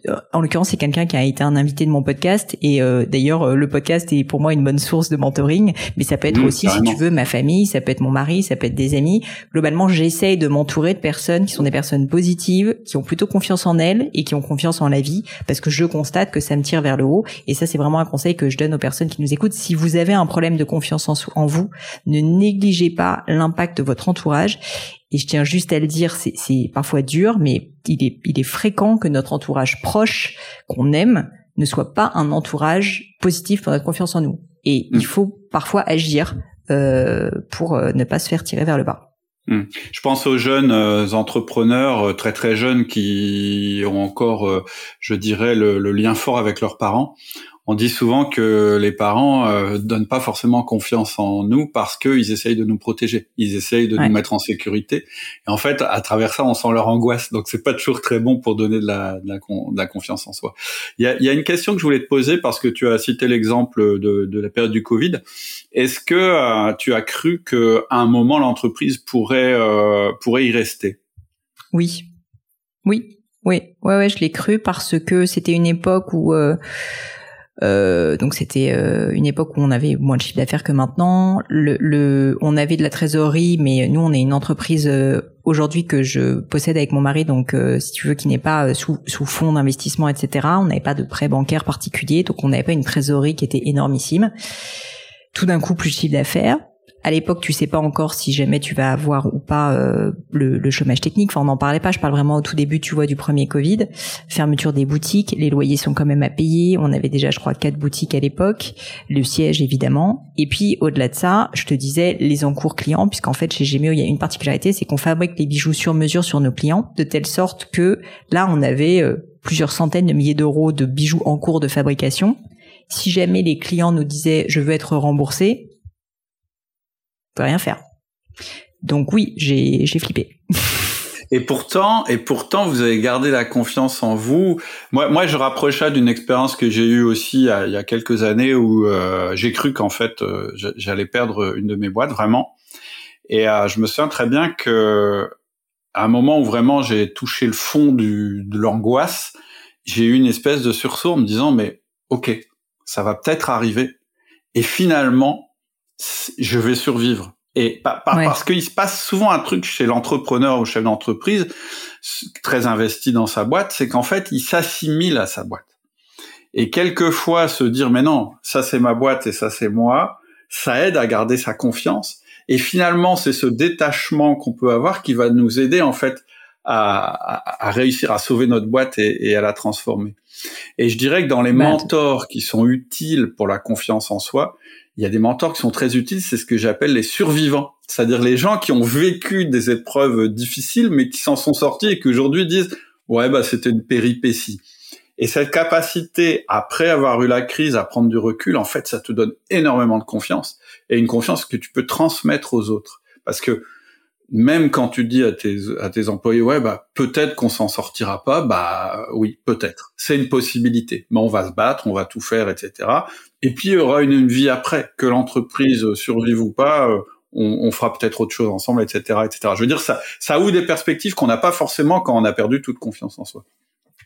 Euh, en l'occurrence, c'est quelqu'un qui a été un invité de mon podcast et euh, d'ailleurs euh, le podcast est pour moi une bonne source de mentoring, mais ça peut être aussi si tu veux ma famille, ça peut être mon mari, ça peut être des amis. Globalement, j'essaye de m'entourer de personnes qui sont des personnes positives, qui ont plutôt confiance en elles et qui ont confiance en la vie parce que je constate que ça me tire vers le haut et ça c'est vraiment un conseil que je donne aux personnes qui nous écoutent. Si vous avez un problème de confiance en, en vous, ne négligez pas l'impact de votre entourage et je tiens juste à le dire, c'est parfois dur, mais il est, il est fréquent que notre entourage proche, qu'on aime, ne soit pas un entourage positif pour notre confiance en nous. Et il mm. faut parfois agir euh, pour euh, ne pas se faire tirer vers le bas. Mm. Je pense aux jeunes euh, entrepreneurs très très jeunes qui ont encore, je dirais, le, lien fort avec leurs parents on dit souvent que les parents euh, donnent pas forcément confiance en nous parce qu'ils essayent de nous protéger, ils essayent de nous mettre en sécurité. Et en fait, à travers ça, on sent leur angoisse. Donc, c'est pas toujours très bon pour donner de la, de la, de la confiance en soi. Il y a, y a, une question que je voulais te poser parce que tu as cité l'exemple de, de, la période du Covid. Est-ce que euh, tu as cru qu'à un moment l'entreprise pourrait euh, pourrait y rester? Oui, oui, oui, ouais, ouais, je l'ai cru parce que c'était une époque où euh, euh, donc c'était euh, une époque où on avait moins de chiffre d'affaires que maintenant. Le, le, on avait de la trésorerie, mais nous on est une entreprise euh, aujourd'hui que je possède avec mon mari, donc euh, si tu veux, qui n'est pas sous, sous fonds d'investissement, etc. On n'avait pas de prêt bancaire particulier, donc on n'avait pas une trésorerie qui était énormissime. Tout d'un coup, plus de chiffre d'affaires à l'époque, tu sais pas encore si jamais tu vas avoir ou pas euh, le, le, chômage technique. Enfin, on n'en parlait pas. Je parle vraiment au tout début, tu vois, du premier Covid. Fermeture des boutiques, les loyers sont quand même à payer. On avait déjà, je crois, quatre boutiques à l'époque. Le siège, évidemment. Et puis, au-delà de ça, je te disais les encours clients, puisqu'en fait, chez Gemio, il y a une particularité, c'est qu'on fabrique les bijoux sur mesure sur nos clients, de telle sorte que là, on avait euh, plusieurs centaines de milliers d'euros de bijoux en cours de fabrication. Si jamais les clients nous disaient je veux être remboursé, rien faire. Donc oui, j'ai j'ai flippé. (laughs) Et pourtant, et pourtant, vous avez gardé la confiance en vous. Moi, moi, je rapprochais d'une expérience que j'ai eue aussi il y a, quelques années où euh, j'ai cru qu'en fait, euh, j'allais perdre une de mes boîtes vraiment. Et euh, je me souviens très bien que à un moment où vraiment j'ai touché le fond de l'angoisse, j'ai eu une espèce de sursaut en me disant mais ok, ça va peut-être arriver. Et finalement, je vais survivre. Et parce qu'il se passe souvent un truc chez l'entrepreneur ou chef d'entreprise très investi dans sa boîte, c'est qu'en fait, il s'assimile à sa boîte. Et quelquefois, se dire, mais non, ça c'est ma boîte et ça c'est moi, ça aide à garder sa confiance. Et finalement, c'est ce détachement qu'on peut avoir qui va nous aider en fait à, à, réussir à sauver notre boîte et, et, à la transformer. Et je dirais que dans les mentors qui sont utiles pour la confiance en soi, il y a des mentors qui sont très utiles, c'est ce que j'appelle les survivants, c'est-à-dire les gens qui ont vécu des épreuves difficiles, mais qui s'en sont sortis et qui aujourd'hui disent ouais bah c'était une péripétie. Et cette capacité, après avoir eu la crise, à prendre du recul, en fait, ça te donne énormément de confiance. Et une confiance que tu peux transmettre aux autres, parce que même quand tu dis à tes, à tes employés, ouais, bah, peut-être qu'on s'en sortira pas, bah, oui, peut-être. C'est une possibilité. Mais on va se battre, on va tout faire, etc. Et puis, il y aura une, vie après. Que l'entreprise survive ou pas, euh, on, on fera peut-être autre chose ensemble, etc., etc. Je veux dire, ça, ça ouvre des perspectives qu'on n'a pas forcément quand on a perdu toute confiance en soi.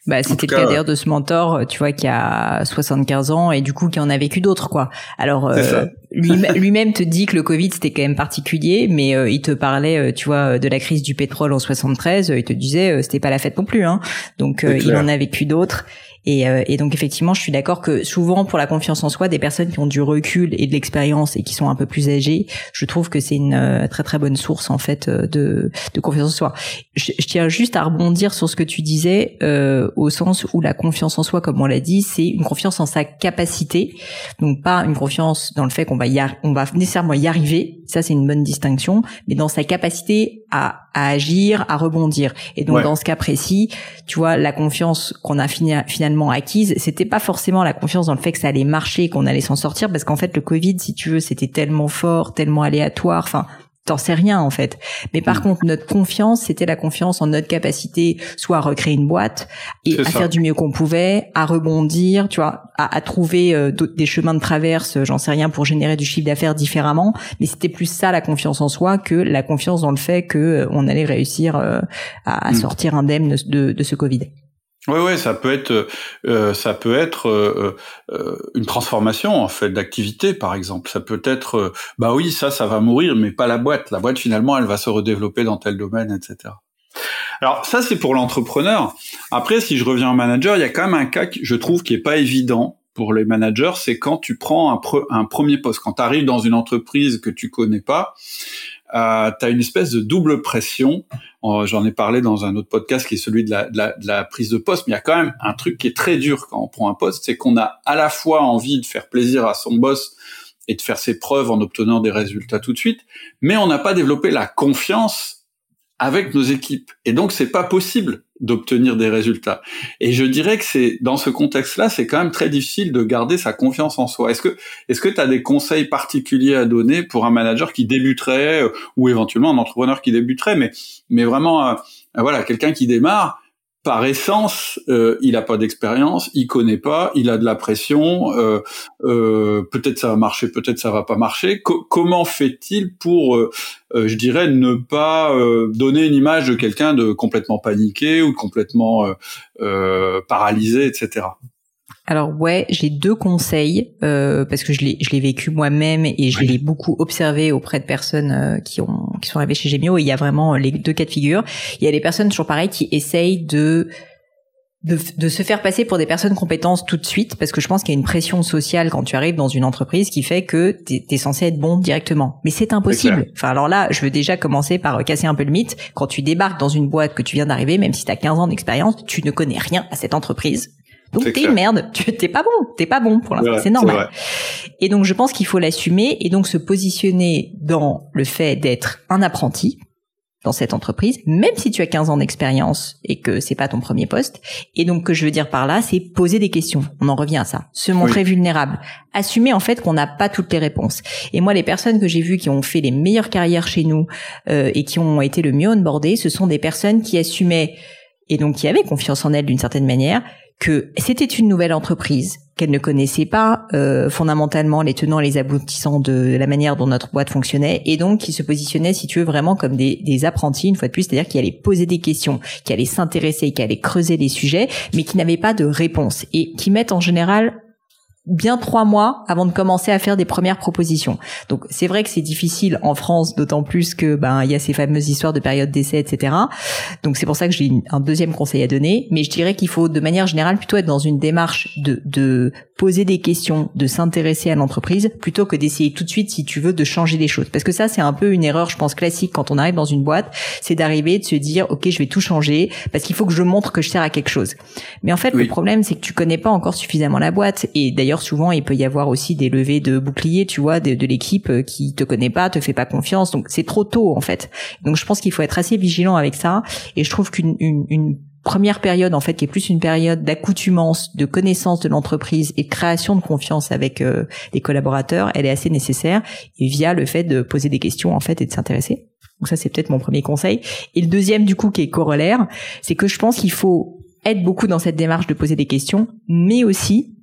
Bah, c'était le cas d'ailleurs de ce mentor, tu vois, qui a 75 ans et du coup qui en a vécu d'autres, quoi. Alors euh, (laughs) lui-même te dit que le Covid c'était quand même particulier, mais euh, il te parlait, euh, tu vois, de la crise du pétrole en 73. il te disait c'était pas la fête non plus, hein. Donc il en a vécu d'autres. Et, euh, et, donc effectivement, je suis d'accord que souvent pour la confiance en soi, des personnes qui ont du recul et de l'expérience et qui sont un peu plus âgées, je trouve que c'est une euh, très très bonne source en fait euh, de, de confiance en soi. Je, je, tiens juste à rebondir sur ce que tu disais euh, au sens où la confiance en soi, comme on l'a dit, c'est une confiance en sa capacité, donc pas une confiance dans le fait qu'on va y on va nécessairement y arriver. Ça c'est une bonne distinction, mais dans sa capacité à, à agir, à rebondir. Et donc dans ce cas précis, tu vois, la confiance qu'on a finalement acquise, c'était pas forcément la confiance dans le fait que ça allait marcher, qu'on allait s'en sortir, parce qu'en fait le Covid, si tu veux, c'était tellement fort, tellement aléatoire. Enfin, t'en sais rien en fait. Mais par mm. contre, notre confiance, c'était la confiance en notre capacité, soit à recréer une boîte et à faire du mieux qu'on pouvait, à rebondir, tu vois, à, trouver euh, des chemins de traverse, j'en sais rien, pour générer du chiffre d'affaires différemment. Mais c'était plus ça la confiance en soi que la confiance dans le fait que euh, on allait réussir euh, à, mm. sortir indemne de, de ce Covid. Oui, oui, ça peut être, euh, ça peut être euh, euh, une transformation en fait d'activité, par exemple. Ça peut être, bah oui, ça, ça va mourir, mais pas la boîte. La boîte finalement, elle va se redévelopper dans tel domaine, etc. Alors ça, c'est pour l'entrepreneur. Après, si je reviens au manager, il y a quand même un cas je trouve qui est pas évident pour les managers, c'est quand tu prends un, un premier poste, quand tu arrives dans une entreprise que tu connais pas, euh, tu as une espèce de double pression. J'en ai parlé dans un autre podcast qui est celui de, la, de la, prise de poste, mais il y a quand même un truc qui est très dur quand on prend un poste, c'est qu'on a à la fois envie de faire plaisir à son boss et de faire ses preuves en obtenant des résultats tout de suite, mais on n'a pas développé la confiance avec nos équipes. Et donc, c'est pas possible d'obtenir des résultats. Et je dirais que c'est dans ce contexte-là, c'est quand même très difficile de garder sa confiance en soi. Est-ce que est-ce que tu as des conseils particuliers à donner pour un manager qui débuterait euh, ou éventuellement un entrepreneur qui débuterait mais mais vraiment euh, voilà, quelqu'un qui démarre par essence, euh, il a pas d'expérience, il connaît pas, il a de la pression. Euh, euh, peut-être ça va marcher, peut-être ça va pas marcher. comment fait-il pour, je dirais, ne pas donner une image de quelqu'un de complètement paniqué ou complètement paralysé, etc. Alors ouais, j'ai deux conseils euh, parce que je l'ai je l'ai vécu moi-même et je l'ai beaucoup observé auprès de personnes euh, qui ont qui sont arrivées chez Gemio. Et il y a vraiment les deux cas de figure. Il y a des personnes toujours pareilles qui essayent de de, de, se faire passer pour des personnes compétences tout de suite, parce que je pense qu'il y a une pression sociale quand tu arrives dans une entreprise qui fait que tu es, censé être bon directement. Mais c'est impossible. Enfin, alors là, je veux déjà commencer par casser un peu le mythe. Quand tu débarques dans une boîte que tu viens d'arriver, même si tu as 15 ans d'expérience, tu ne connais rien à cette entreprise. Donc t'es une merde, tu t'es pas bon, t'es pas bon pour l'instant, c'est normal. Et donc je pense qu'il faut l'assumer et donc se positionner dans le fait d'être un apprenti dans cette entreprise, même si tu as 15 ans d'expérience et que c'est pas ton premier poste. Et donc, que je veux dire par là, c'est poser des questions. On en revient à ça. Se montrer vulnérable. Assumer, en fait, qu'on n'a pas toutes les réponses. Et moi, les personnes que j'ai vues qui ont fait les meilleures carrières chez nous euh, et qui ont été le mieux onboardées, ce sont des personnes qui assumaient et donc qui avaient confiance en elles d'une certaine manière, que c'était une nouvelle entreprise, qu'elle ne connaissait pas euh, fondamentalement les tenants et les aboutissants de la manière dont notre boîte fonctionnait, et donc qui se positionnait, si tu veux, vraiment comme des, apprentis, une fois de plus, c'est-à-dire qui allaient poser des questions, qui allaient s'intéresser, qui allaient creuser les sujets, mais qui n'avaient pas de réponse, et qui mettent en général bien trois mois avant de commencer à faire des premières propositions. Donc c'est vrai que c'est difficile en France, d'autant plus que ben il y a ces fameuses histoires de période d'essai, etc. Donc c'est pour ça que j'ai un deuxième conseil à donner. Mais je dirais qu'il faut de manière générale plutôt être dans une démarche de, de poser des questions, de s'intéresser à l'entreprise, plutôt que d'essayer tout de suite, si tu veux, de changer les choses. Parce que ça c'est un peu une erreur, je pense classique quand on arrive dans une boîte, c'est d'arriver de se dire ok je vais tout changer parce qu'il faut que je montre que je sers à quelque chose. Mais en fait le problème c'est que tu connais pas encore suffisamment la boîte et d'ailleurs souvent, il peut y avoir aussi des levées de boucliers, tu vois, de, l'équipe euh, qui te connaît pas, te fait pas confiance. Donc, c'est trop tôt, en fait. Donc, je pense qu'il faut être assez vigilant avec ça. Et je trouve qu'une une, première période en fait qui est plus une période d'accoutumance, de connaissance de l'entreprise et de création de confiance avec euh, les collaborateurs, elle est assez nécessaire et via le fait de poser des questions en fait et de s'intéresser. Donc ça c'est peut-être mon premier conseil. Et le deuxième du coup qui est corollaire, c'est que je pense qu'il faut être beaucoup dans cette démarche de poser des questions, mais aussi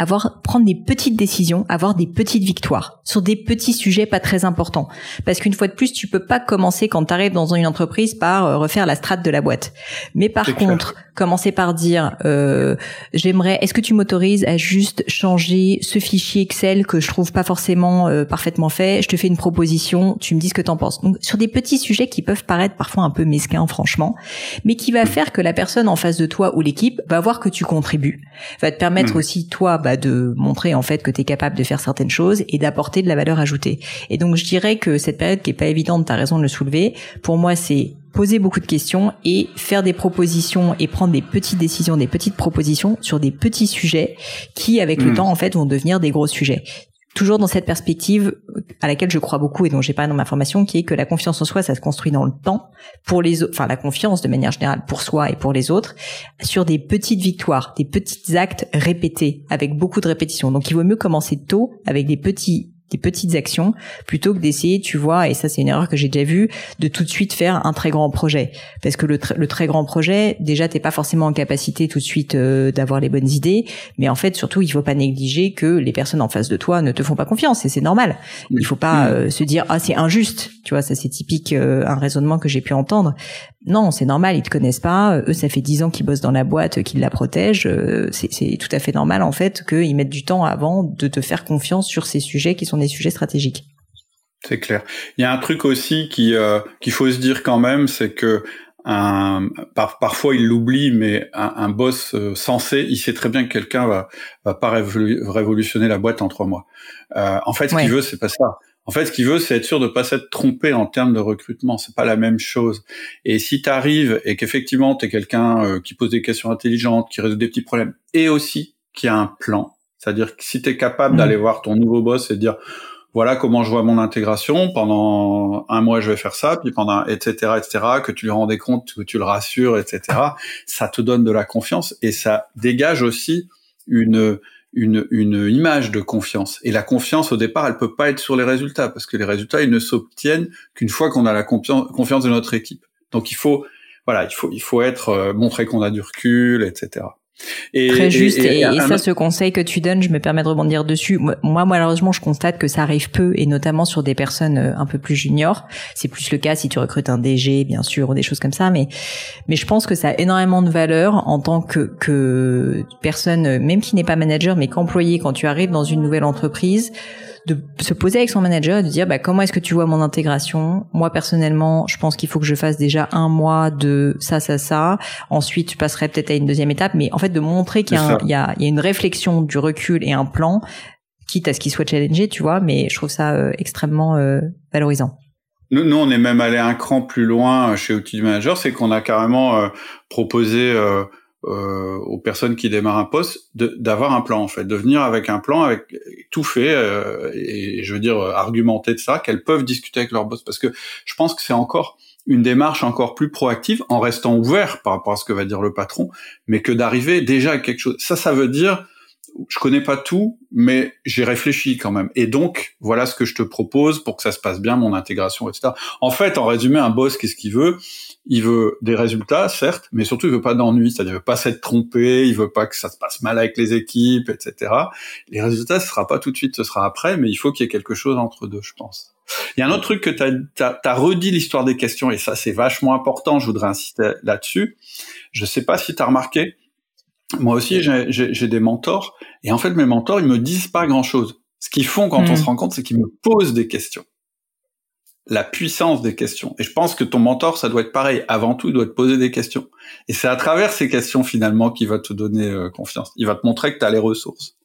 avoir prendre des petites décisions, avoir des petites victoires sur des petits sujets pas très importants. Parce qu'une fois de plus, tu peux pas commencer quand tu arrives dans une entreprise par euh, refaire la strate de la boîte. Mais par contre, commencer par dire euh, j'aimerais est-ce que tu m'autorises à juste changer ce fichier Excel que je trouve pas forcément euh, parfaitement fait, je te fais une proposition, tu me dis ce que t'en penses. Donc sur des petits sujets qui peuvent paraître parfois un peu mesquins franchement, mais qui va faire que la personne en face de toi ou l'équipe va voir que tu contribues, va te permettre hmm. aussi toi bah, de montrer en fait que tu es capable de faire certaines choses et d'apporter de la valeur ajoutée. Et donc je dirais que cette période qui est pas évidente, tu as raison de le soulever, pour moi c'est poser beaucoup de questions et faire des propositions et prendre des petites décisions, des petites propositions sur des petits sujets qui, avec le hmm. temps, en fait, vont devenir des gros sujets. Toujours dans cette perspective à laquelle je crois beaucoup et dont j'ai parlé dans ma formation, qui est que la confiance en soi, ça se construit dans le temps pour les autres, enfin la confiance de manière générale pour soi et pour les autres, sur des petites victoires, des petits actes répétés avec beaucoup de répétitions. Donc il vaut mieux commencer tôt avec des petits des petites actions plutôt que d'essayer, tu vois, et ça c'est une erreur que j'ai déjà vue, de tout de suite faire un très grand projet. Parce que le, le très grand projet, déjà t'es pas forcément en capacité tout de suite euh, d'avoir les bonnes idées, mais en fait surtout il faut pas négliger que les personnes en face de toi ne te font pas confiance et c'est normal. Il faut pas euh, se dire ah c'est injuste, tu vois, ça c'est typique euh, un raisonnement que j'ai pu entendre. Non, c'est normal, ils te connaissent pas. Eux, ça fait dix ans qu'ils bossent dans la boîte, qu'ils la protègent. C'est tout à fait normal en fait qu'ils mettent du temps avant de te faire confiance sur ces sujets qui sont des sujets stratégiques. C'est clair. Il y a un truc aussi qui euh, qu'il faut se dire quand même, c'est que un, parfois il l'oublie, mais un, boss euh, sensé, il sait très bien que quelqu'un va, va pas révolutionner la boîte en trois mois. Euh, en fait, ce qu'il veut, c'est pas ça. En fait, ce qu'il veut, c'est être sûr de pas s'être trompé en termes de recrutement. C'est pas la même chose. Et si tu arrives et qu'effectivement tu es quelqu'un qui pose des questions intelligentes, qui résout des petits problèmes, et aussi qui a un plan, c'est-à-dire que si tu es capable d'aller mm. voir ton nouveau boss et dire voilà comment je vois mon intégration. Pendant un mois, je vais faire ça, puis pendant etc. etc. Que tu lui rendais compte, que tu le rassures, etc. Ça te donne de la confiance et ça dégage aussi une une, une image de confiance. Et la confiance, au départ, elle peut pas être sur les résultats, parce que les résultats, ils ne s'obtiennent qu'une fois qu'on a la confiance de notre équipe. Donc il faut, voilà, il faut, il faut être euh, montrer qu'on a du recul, etc. Et, Très juste. Et, ça, ce conseil que tu donnes, je me permets de rebondir dessus. Moi, malheureusement, je constate que ça arrive peu, et notamment sur des personnes euh, un peu plus juniors. C'est plus le cas si tu recrutes un DG, bien sûr, ou des choses comme ça. Mais, mais je pense que ça a énormément de valeur en tant que, que personne, même qui n'est pas manager, mais qu'employé, quand tu arrives dans une nouvelle entreprise, de se poser avec son manager et de dire bah, comment est-ce que tu vois mon intégration? Moi personnellement, je pense qu'il faut que je fasse déjà un mois de ça, ça, ça. Ensuite, je passerai peut-être à une deuxième étape, mais en fait de montrer qu'il y, y, a, y a une réflexion, du recul et un plan, quitte à ce qu'il soit challengé, tu vois. Mais je trouve ça euh, extrêmement euh, valorisant. Nous, nous, on est même allé un cran plus loin chez Outil Manager, c'est qu'on a carrément euh, proposé euh, aux personnes qui démarrent un poste d'avoir un plan en fait, de venir avec un plan, avec tout fait euh, et je veux dire argumenter de ça, qu'elles peuvent discuter avec leur boss parce que je pense que c'est encore une démarche encore plus proactive en restant ouvert par rapport à ce que va dire le patron, mais que d'arriver déjà à quelque chose. Ça, ça veut dire je connais pas tout, mais j'ai réfléchi quand même. Et donc, voilà ce que je te propose pour que ça se passe bien, mon intégration, etc. En fait, en résumé, un boss, qu'est-ce qu'il veut? Il veut des résultats, certes, mais surtout, il veut pas d'ennui. C'est-à-dire, il veut pas s'être trompé, il veut pas que ça se passe mal avec les équipes, etc. Les résultats, ce sera pas tout de suite, ce sera après, mais il faut qu'il y ait quelque chose entre deux, je pense. Il y a un autre truc que tu as, as, redit l'histoire des questions, et ça, c'est vachement important, je voudrais insister là-dessus. Je sais pas si tu as remarqué, moi aussi, j'ai des mentors, et en fait, mes mentors, ils me disent pas grand-chose. Ce qu'ils font quand on hmm. se rencontre, c'est qu'ils me posent des questions. La puissance des questions. Et je pense que ton mentor, ça doit être pareil. Avant tout, il doit te poser des questions. Et c'est à travers ces questions, finalement, qu'il va te donner euh, confiance. Il va te montrer que tu as les ressources.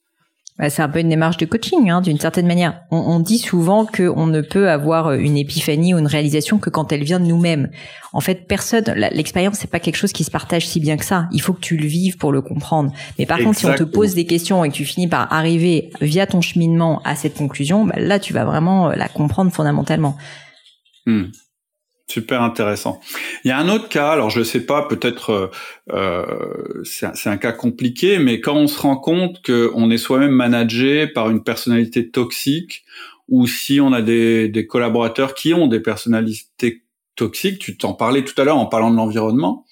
Bah, c'est un peu une démarche de coaching, hein, d'une certaine manière. On, on dit souvent qu'on ne peut avoir une épiphanie ou une réalisation que quand elle vient de nous-mêmes. En fait, personne, l'expérience, c'est pas quelque chose qui se partage si bien que ça. Il faut que tu le vives pour le comprendre. Mais par contre, si on te pose des questions et que tu finis par arriver via ton cheminement à cette conclusion, bah, là, tu vas vraiment la comprendre fondamentalement. Hmm. Super intéressant. Il y a un autre cas, alors je ne sais pas, peut-être euh, euh c'est un, cas compliqué, mais quand on se rend compte qu'on est soi-même managé par une personnalité toxique, ou si on a des, des collaborateurs qui ont des personnalités toxiques, tu t'en parlais tout à l'heure en parlant de l'environnement,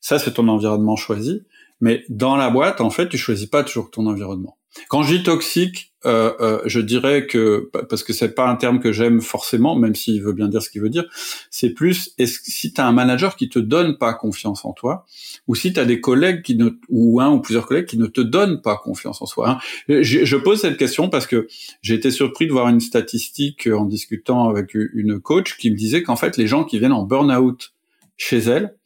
ça c'est ton environnement choisi, mais dans la boîte, en fait, tu choisis pas toujours ton environnement. Quand je dis toxique, euh, euh, je dirais que parce que c'est pas un terme que j'aime forcément, même s'il veut bien dire ce qu'il veut dire, c'est plus est-ce si tu as un manager qui te donne pas confiance en toi, ou si tu as des collègues qui ne ou un ou plusieurs collègues qui ne te donnent pas confiance en soi. Hein. Je, je, pose cette question parce que j'ai été surpris de voir une statistique en discutant avec une coach qui me disait qu'en fait les gens qui viennent en burn-out chez elle,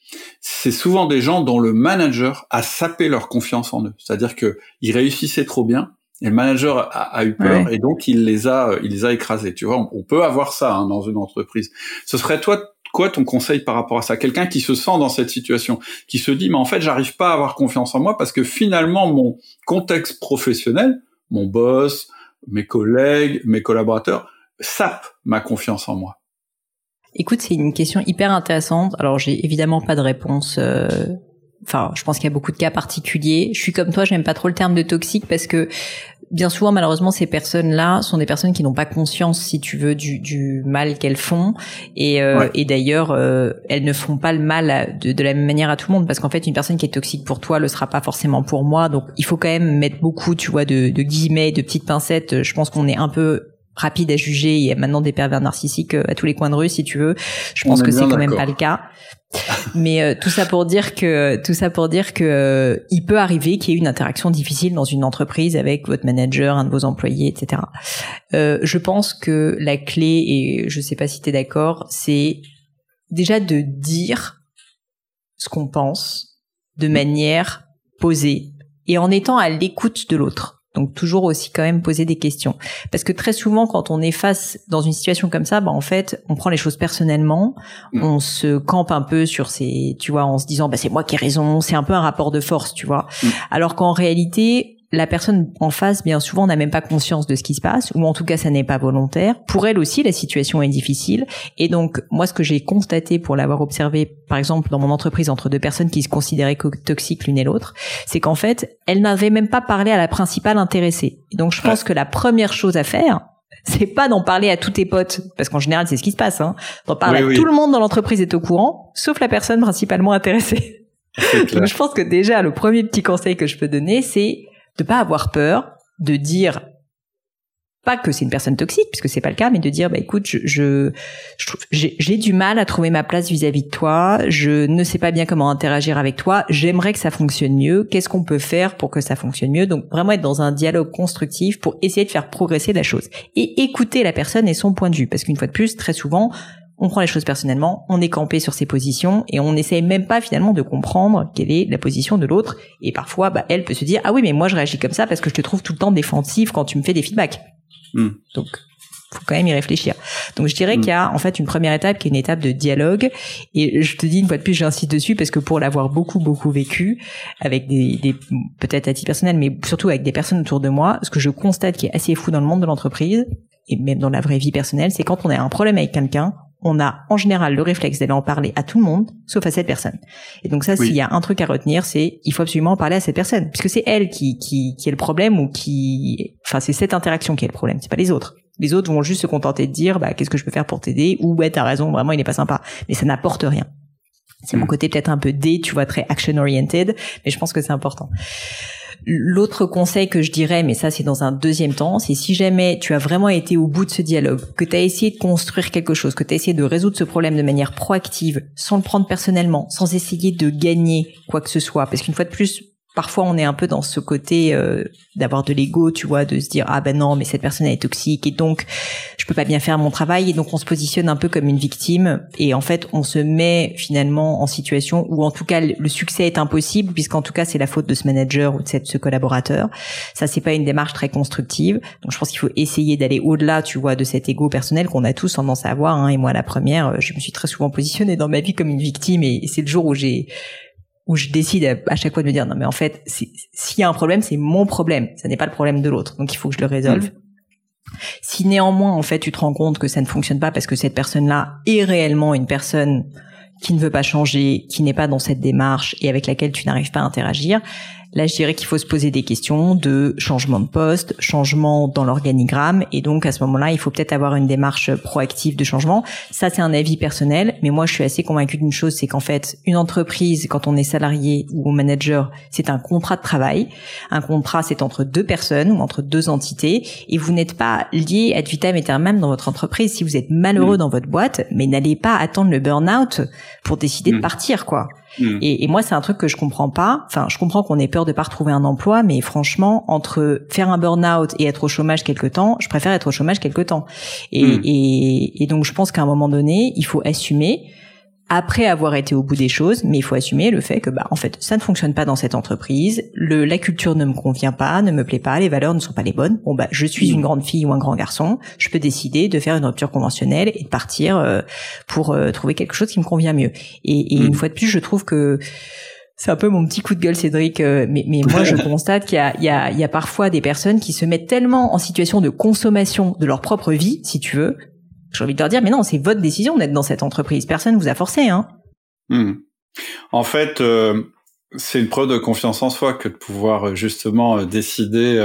c'est souvent des gens dont le manager a sapé leur confiance en eux. C'est-à-dire que ils réussissaient trop bien et le manager a, eu peur et donc il les a, il les a écrasés. Tu vois, on, peut avoir ça hein, dans une entreprise. Ce serait toi quoi ton conseil par rapport à ça? Quelqu'un qui se sent dans cette situation, qui se dit mais en fait j'arrive pas à avoir confiance en moi parce que finalement mon contexte professionnel, mon boss, mes collègues, mes collaborateurs sapent ma confiance en moi. Écoute, c'est une question hyper intéressante. Alors, j'ai évidemment pas de réponse. Euh, enfin, je pense qu'il y a beaucoup de cas particuliers. Je suis comme toi, j'aime pas trop le terme de toxique parce que bien souvent, malheureusement, ces personnes-là sont des personnes qui n'ont pas conscience, si tu veux, du, du mal qu'elles font. Et, euh, et d'ailleurs, euh, elles ne font pas le mal de, de, la même manière à tout le monde parce qu'en fait, une personne qui est toxique pour toi le sera pas forcément pour moi. Donc, il faut quand même mettre beaucoup, tu vois, de, de guillemets, de petites pincettes. Je pense qu'on est un peu rapide à juger. Il y a maintenant des pervers narcissiques euh, à tous les coins de rue, si tu veux. Je pense que c'est quand même pas le cas. (laughs) Mais euh, tout ça pour dire que tout ça pour dire que euh, il peut arriver qu'il y ait une interaction difficile dans une entreprise avec votre manager, un de vos employés, etc. Euh, je pense que la clé, et je sais pas si tu es d'accord, c'est déjà de dire ce qu'on pense de manière posée et en étant à l'écoute de l'autre. Donc toujours aussi quand même poser des questions. Parce que très souvent quand on est face dans une situation comme ça, bah en fait, on prend les choses personnellement, mm. on se campe un peu sur ces, tu vois, en se disant bah c'est moi qui ai raison, c'est un peu un rapport de force, tu vois. Mm. Alors qu'en réalité, la personne en face, bien souvent, n'a même pas conscience de ce qui se passe, ou en tout cas, ça n'est pas volontaire. Pour elle aussi, la situation est difficile. Et donc, moi, ce que j'ai constaté pour l'avoir observé, par exemple, dans mon entreprise, entre deux personnes qui se considéraient toxiques l'une et l'autre, c'est qu'en fait, elles n'avaient même pas parlé à la principale intéressée. donc, je pense que la première chose à faire, c'est pas d'en parler à tous tes potes, parce qu'en général, c'est ce qui se passe, hein. D'en parler à tout le monde dans l'entreprise est au courant, sauf la personne principalement intéressée. (laughs) Donc, je pense que déjà, le premier petit conseil que je peux donner, c'est de pas avoir peur, de dire pas que c'est une personne toxique puisque c'est pas le cas mais de dire bah écoute je je, j'ai du mal à trouver ma place vis-à-vis de toi je ne sais pas bien comment interagir avec toi j'aimerais que ça fonctionne mieux qu'est-ce qu'on peut faire pour que ça fonctionne mieux? Donc vraiment être dans un dialogue constructif pour essayer de faire progresser la chose et écouter la personne et son point de vue. Parce qu'une fois de plus très souvent on prend les choses personnellement, on est campé sur ses positions et on n'essaye même pas finalement de comprendre quelle est la position de l'autre. Et parfois, bah, elle peut se dire ah oui mais moi je réagis comme ça parce que je te trouve tout le temps défensif quand tu me fais des feedbacks. Hmm. Donc faut quand même y réfléchir. Donc je dirais hmm. qu'il y a en fait une première étape qui est une étape de dialogue et je te dis une fois de plus j'insiste dessus parce que pour l'avoir beaucoup beaucoup vécu avec des, des peut-être à titre personnel mais surtout avec des personnes autour de moi, ce que je constate qui est assez fou dans le monde de l'entreprise et même dans la vraie vie personnelle, c'est quand on a un problème avec quelqu'un, on a en général le réflexe d'aller en parler à tout le monde, sauf à cette personne. Et donc ça, s'il y a un truc à retenir, c'est il faut absolument en parler à cette personne, puisque c'est elle qui, qui, qui est le problème ou qui, enfin c'est cette interaction qui est le problème, c'est pas les autres. Les autres vont juste se contenter de dire, bah qu'est-ce que je peux faire pour t'aider ou ouais t'as raison, vraiment il n'est pas sympa, mais ça n'apporte rien. C'est mon hmm. côté peut-être un peu D, tu vois, très action oriented, mais je pense que c'est important. L'autre conseil que je dirais, mais ça c'est dans un deuxième temps, c'est si jamais tu as vraiment été au bout de ce dialogue, que tu as essayé de construire quelque chose, que tu as essayé de résoudre ce problème de manière proactive, sans le prendre personnellement, sans essayer de gagner quoi que ce soit, parce qu'une fois de plus, parfois on est un peu dans ce côté euh, d'avoir de l'ego, tu vois, de se dire ah ben non mais cette personne elle est toxique et donc je peux pas bien faire mon travail et donc on se positionne un peu comme une victime et en fait on se met finalement en situation où en tout cas le succès est impossible puisqu'en tout cas c'est la faute de ce manager ou de ce collaborateur. Ça c'est pas une démarche très constructive. Donc je pense qu'il faut essayer d'aller au-delà, tu vois, de cet ego personnel qu'on a tous tendance à avoir. Hein, et moi la première, euh, je me suis très souvent positionnée dans ma vie comme une victime et c'est le jour où j'ai où je décide à chaque fois de me dire non mais en fait s'il y a un problème c'est mon problème. Ça n'est pas le problème de l'autre. Donc il faut que je le résolve. Mmh. si néanmoins en fait tu te rends compte que ça ne fonctionne pas parce que cette personne là est réellement une personne qui ne veut pas changer qui n'est pas dans cette démarche et avec laquelle tu n'arrives pas à interagir Là, je dirais qu'il faut se poser des questions de changement de poste, changement dans l'organigramme, et donc à ce moment-là, il faut peut-être avoir une démarche proactive de changement. Ça, c'est un avis personnel, mais moi, je suis assez convaincue d'une chose, c'est qu'en fait, une entreprise, quand on est salarié ou manager, c'est un contrat de travail. Un contrat, c'est entre deux personnes ou entre deux entités, et vous n'êtes pas lié ad vitam aeternam dans votre entreprise. Si vous êtes malheureux mm. dans votre boîte, mais n'allez pas attendre le burn-out pour décider de mm. partir, quoi. Mm. Et, et, moi, c'est un truc que je comprends pas. Enfin, je comprends qu'on ait peur de pas retrouver un emploi, mais franchement, entre faire un burn-out et être au chômage quelque temps, je préfère être au chômage quelque temps. Et, mm. et, et donc, je pense qu'à un moment donné, il faut assumer après avoir été au bout des choses, mais il faut assumer le fait que bah en fait ça ne fonctionne pas dans cette entreprise, le la culture ne me convient pas, ne me plaît pas, les valeurs ne sont pas les bonnes. Bon bah je suis une grande fille ou un grand garçon, je peux décider de faire une rupture conventionnelle et de partir euh, pour euh, trouver quelque chose qui me convient mieux. Et, et une mm. fois de plus, je trouve que c'est un peu mon petit coup de gueule, Cédric. Euh, mais, mais moi, je (laughs) constate qu'il y a, il y, a, il y a parfois des personnes qui se mettent tellement en situation de consommation de leur propre vie, si tu veux, j'ai envie de leur dire, mais non, c'est votre décision d'être dans cette entreprise. Personne vous a forcé, hein. Hmm. En fait, euh, c'est une preuve de confiance en soi que de pouvoir euh, justement euh, décider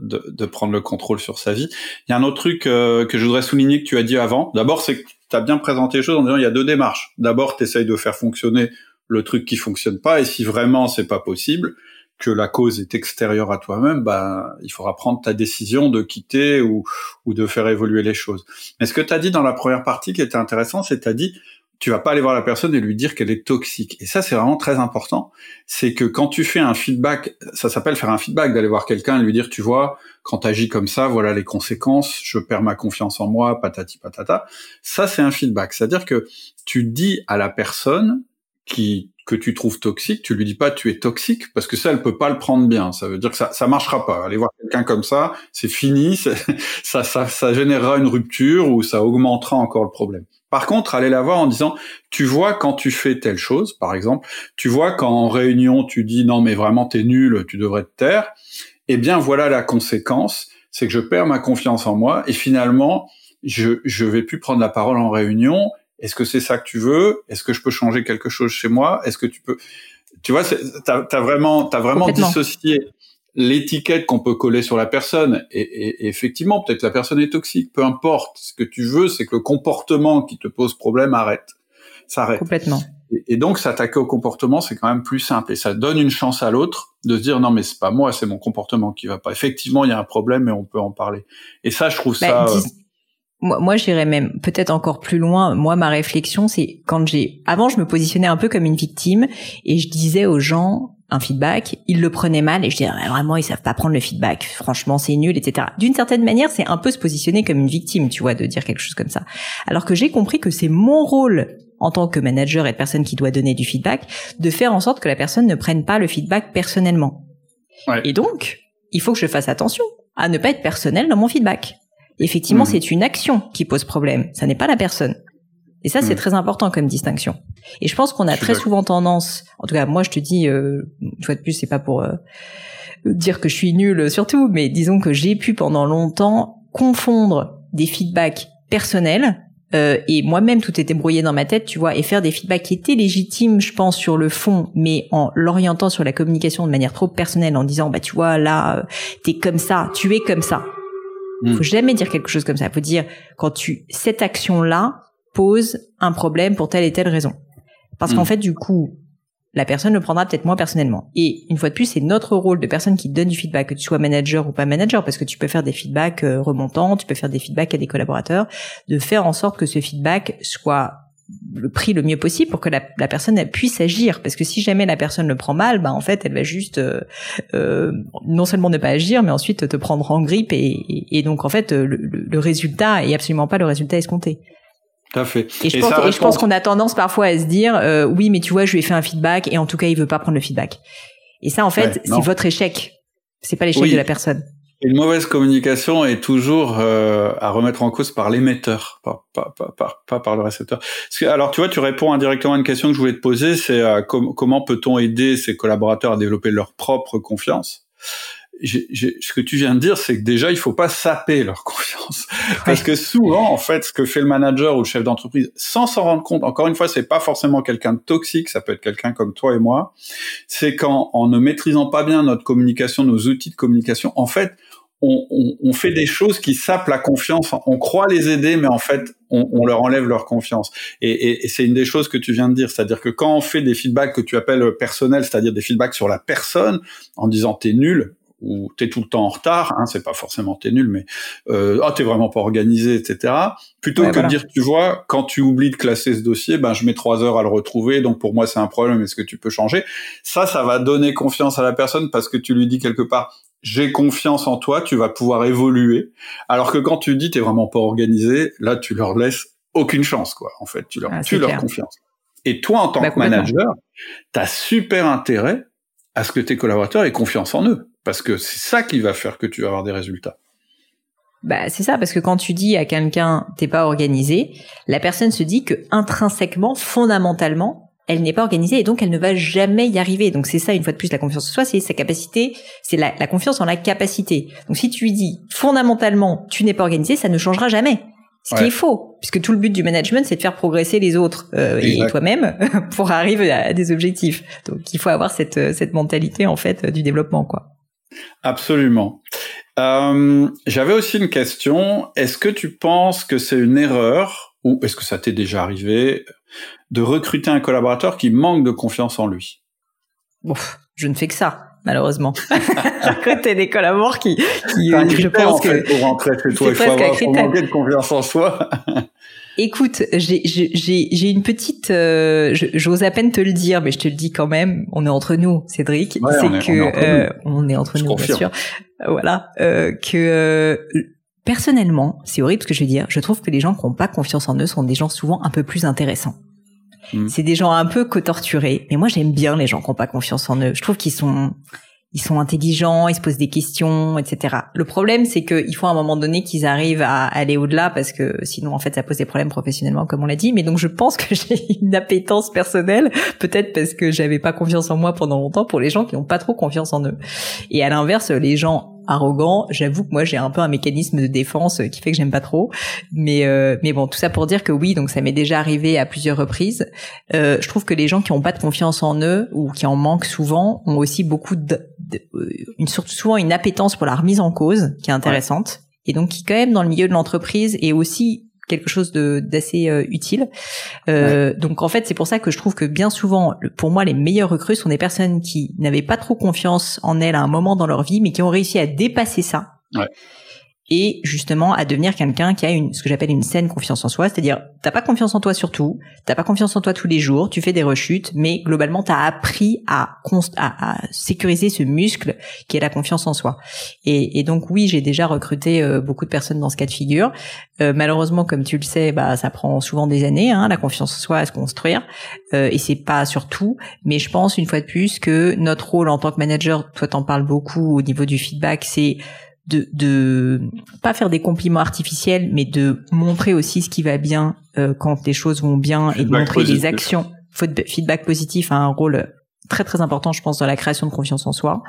de, de, prendre le contrôle sur sa vie. Il y a un autre truc que je voudrais souligner que tu as dit avant. D'abord, c'est que tu as bien présenté les choses en disant il y a deux démarches. D'abord, tu essayes de faire fonctionner le truc qui fonctionne pas, et si vraiment c'est pas possible, que la cause est extérieure à toi-même, bah, il faudra prendre ta décision de quitter ou, ou de faire évoluer les choses. Mais ce que tu as dit dans la première partie qui était intéressant, c'est que tu as dit, tu vas pas aller voir la personne et lui dire qu'elle est toxique. Et ça, c'est vraiment très important. C'est que quand tu fais un feedback, ça s'appelle faire un feedback, d'aller voir quelqu'un et lui dire, tu vois, quand tu agis comme ça, voilà les conséquences, je perds ma confiance en moi, patati patata. Ça, c'est un feedback. C'est-à-dire que tu dis à la personne qui que tu trouves toxique, tu lui dis pas tu es toxique parce que ça elle peut pas le prendre bien. Ça veut dire que ça ça marchera pas. Aller voir quelqu'un comme ça, c'est fini, (laughs) ça, ça ça générera une rupture ou ça augmentera encore le problème. Par contre, aller la voir en disant tu vois quand tu fais telle chose, par exemple, tu vois quand en réunion tu dis non mais vraiment t'es nul, tu devrais te taire. eh bien voilà la conséquence, c'est que je perds ma confiance en moi et finalement je je vais plus prendre la parole en réunion. Est-ce que c'est ça que tu veux? Est-ce que je peux changer quelque chose chez moi? Est-ce que tu peux Tu vois, t'as as vraiment t'as vraiment dissocié l'étiquette qu'on peut coller sur la personne. Et, et, effectivement, peut-être la personne est toxique. Peu importe. Ce que tu veux, c'est que le comportement qui te pose problème arrête. S'arrête. Complètement. Et, donc, s'attaquer au comportement, c'est quand même plus simple. Et ça donne une chance à l'autre de se dire non, mais c'est pas moi, c'est mon comportement qui va pas. Effectivement, il y a un problème et on peut en parler. Et ça, je trouve bah, ça. Euh, moi, moi j'irais même peut-être encore plus loin. Moi, ma réflexion, c'est quand j'ai, avant, je me positionnais un peu comme une victime et je disais aux gens, un feedback, ils le prenaient mal et je disais vraiment ils savent pas prendre le feedback, franchement c'est nul, etc. D'une certaine manière, c'est un peu se positionner comme une victime, tu vois, de dire quelque chose comme ça. Alors que j'ai compris que c'est mon rôle en tant que manager et de personne qui doit donner du feedback, de faire en sorte que la personne ne prenne pas le feedback personnellement. Et donc, il faut que je fasse attention à ne pas être personnel dans mon feedback. Effectivement, mmh. c'est une action qui pose problème, ça n'est pas la personne. Et ça, c'est mmh. très important comme distinction. Et je pense qu'on a très souvent tendance, en tout cas, moi, je te dis, euh, une fois de plus, c'est pas pour euh, dire que je suis nulle surtout, mais disons que j'ai pu pendant longtemps confondre des feedbacks personnels euh, et moi-même tout était brouillé dans ma tête, tu vois, et faire des feedbacks qui étaient légitimes, je pense, sur le fond, mais en l'orientant sur la communication de manière trop personnelle, en disant, bah tu vois, là, euh, t'es comme ça, tu es comme ça. Mmh. Faut jamais dire quelque chose comme ça. Faut dire quand tu cette action-là pose un problème pour telle et telle raison. Parce qu'en hmm. fait, du coup, la personne le prendra peut-être moins personnellement. Et une fois de plus, c'est notre rôle de personne qui donne du feedback, que tu sois manager ou pas manager, parce que tu peux faire des feedbacks euh, remontants, tu peux faire des feedbacks à des collaborateurs, de faire en sorte que ce feedback soit le prix le mieux possible pour que la, personne puisse agir parce que si jamais la personne le prend mal bah en fait elle va juste euh, euh, non seulement ne pas agir mais ensuite te prendre en grippe et, et, donc en fait le, le, résultat est absolument pas le résultat escompté fait. Et je pense, et je pense qu'on a tendance parfois à se dire, euh, oui, mais tu vois, je lui ai fait un feedback et en tout cas, il veut pas prendre le feedback. Et ça, en fait, c'est votre échec. C'est pas l'échec de la personne. Une mauvaise communication est toujours euh, à remettre en cause par l'émetteur, pas, pas, pas, pas, par le récepteur. alors, tu vois, tu réponds indirectement à une question que je voulais te poser, c'est euh, comment peut-on aider ses collaborateurs à développer leur propre confiance? Ce que tu viens de dire, c'est que déjà, il faut pas saper leur (laughs) confiance. Parce que souvent, en fait, ce que fait le manager ou le chef d'entreprise, sans s'en rendre compte, encore une fois, c'est pas forcément quelqu'un de toxique, ça peut être quelqu'un comme toi et moi, c'est qu'en en ne maîtrisant pas bien notre communication, nos outils de communication, en fait, on, on, on, fait des choses qui sapent la confiance. On croit les aider, mais en fait, on, on leur enlève leur confiance. Et, et, et c'est une des choses que tu viens de dire, c'est-à-dire que quand on fait des feedbacks que tu appelles personnels, c'est-à-dire des feedbacks sur la personne, en disant t'es nul, ou t'es tout le temps en retard, hein, c'est pas forcément t'es nul, mais euh, ah t'es vraiment pas organisé, etc. Plutôt que de dire, tu vois, quand tu oublies de classer ce dossier, ben je mets trois heures à le retrouver, donc pour moi c'est un problème. Est-ce que tu peux changer? Ça, ça va donner confiance à la personne parce que tu lui dis quelque part, j'ai confiance en toi, tu vas pouvoir évoluer. Alors que quand tu dis t'es vraiment pas organisé, là tu leur laisses aucune chance, quoi. En fait, tu leur ah, leur confiance. Et toi, en tant bah, que manager, t'as super intérêt à ce que tes collaborateurs aient confiance en eux. Parce que c'est ça qui va faire que tu vas avoir des résultats. Bah, c'est ça, parce que quand tu dis à quelqu'un t'es pas organisé, la personne se dit que intrinsèquement, fondamentalement, elle n'est pas organisée et donc elle ne va jamais y arriver. Donc c'est ça, une fois de plus, la confiance en soi, c'est sa capacité, c'est la, confiance en la capacité. Donc si tu lui dis fondamentalement tu n'es pas organisé, ça ne changera jamais. Ce qui est faux, puisque tout le but du management, c'est de faire progresser les autres euh, et toi-même (laughs) pour arriver à des objectifs. Donc il faut avoir cette, cette mentalité en fait du développement, quoi. Absolument. Euh, J'avais aussi une question. Est-ce que tu penses que c'est une erreur, ou est-ce que ça t'est déjà arrivé, de recruter un collaborateur qui manque de confiance en lui Ouf, Je ne fais que ça malheureusement. (laughs) Recruter des collaborateurs qui, qui je pense que pour rentrer chez toi, il faut avoir de confiance en soi. (laughs) Écoute, j'ai une petite, euh, j'ose à peine te le dire, mais je te le dis quand même. On est entre nous, Cédric. c'est que on est entre nous, bien sûr. Voilà, euh, que euh, personnellement, c'est horrible ce que je vais dire. Je trouve que les gens qui n'ont pas confiance en eux sont des gens souvent un peu plus intéressants. Hmm. C'est des gens un peu cotorturés, mais moi j'aime bien les gens qui n'ont pas confiance en eux. Je trouve qu'ils sont ils sont intelligents, ils se posent des questions, etc. Le problème, c'est qu'il faut à un moment donné qu'ils arrivent à aller au-delà parce que sinon, en fait, ça pose des problèmes professionnellement, comme on l'a dit. Mais donc, je pense que (laughs) j'ai une appétence personnelle, peut-être parce que j'avais pas confiance en moi pendant longtemps, pour les gens qui n'ont pas trop confiance en eux. Et à l'inverse, les gens arrogants, j'avoue que moi j'ai un peu un mécanisme de défense qui fait que j'aime pas trop. Mais euh, mais bon, tout ça pour dire que oui, donc ça m'est déjà arrivé à plusieurs reprises. Euh, je trouve que les gens qui ont pas de confiance en eux ou qui en manquent souvent ont aussi beaucoup de euh, une, souvent une appétence pour la remise en cause qui est intéressante et donc qui quand même dans le milieu de l'entreprise est aussi quelque chose de d'assez euh, utile. Euh, Donc en fait, c'est pour ça que je trouve que bien souvent, pour moi, les meilleurs recrues sont des personnes qui n'avaient pas trop confiance en elles à un moment dans leur vie, mais qui ont réussi à dépasser ça. Ouais et justement à devenir quelqu'un qui a une ce que j'appelle une saine confiance en soi, c'est-à-dire t'as pas confiance en toi surtout, t'as pas confiance en toi tous les jours, tu fais des rechutes, mais globalement t'as appris à, à, à, sécuriser ce muscle qui est la confiance en soi. Et, et donc oui, j'ai déjà recruté euh, beaucoup de personnes dans ce cas de figure. Euh, malheureusement, comme tu le sais, bah ça prend souvent des années, hein, la confiance en soi à se construire, euh, et c'est pas surtout. Mais je pense une fois de plus que notre rôle en tant que manager, toi t'en parles beaucoup au niveau du feedback, c'est de, de pas faire des compliments artificiels, mais de montrer aussi ce qui va bien euh, quand les choses vont bien et de montrer des actions. Feedback positif a un rôle très très important, je pense, dans la création de confiance en soi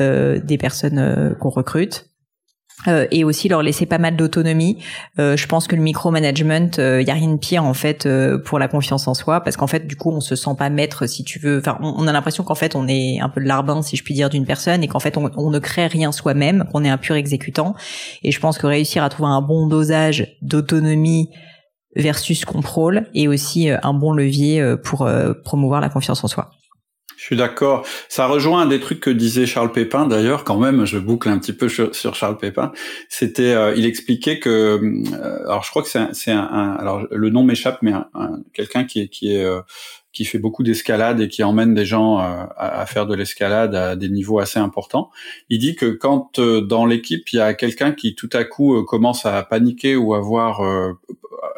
euh, des personnes euh, qu'on recrute. Euh, et aussi leur laisser pas mal d'autonomie. Euh, je pense que le micromanagement, il euh, y a rien de pire en fait euh, pour la confiance en soi, parce qu'en fait du coup on se sent pas maître si tu veux. Enfin, on, a l'impression qu'en fait on est un peu de larbin si je puis dire d'une personne et qu'en fait on, ne crée rien soi-même, qu'on est un pur exécutant. Et je pense que réussir à trouver un bon dosage d'autonomie versus contrôle est aussi un bon levier pour promouvoir la confiance en soi. Je suis d'accord. Ça rejoint un des trucs que disait Charles Pépin d'ailleurs, quand même, je boucle un petit peu sur, Charles Pépin. C'était, euh, il expliquait que, euh, alors je crois que c'est un, un, alors le nom m'échappe, mais quelqu'un qui est qui est euh, qui fait beaucoup d'escalade et qui emmène des gens à, à, faire de l'escalade à des niveaux assez importants. Il dit que quand dans l'équipe il y a quelqu'un qui tout à coup commence à paniquer ou à avoir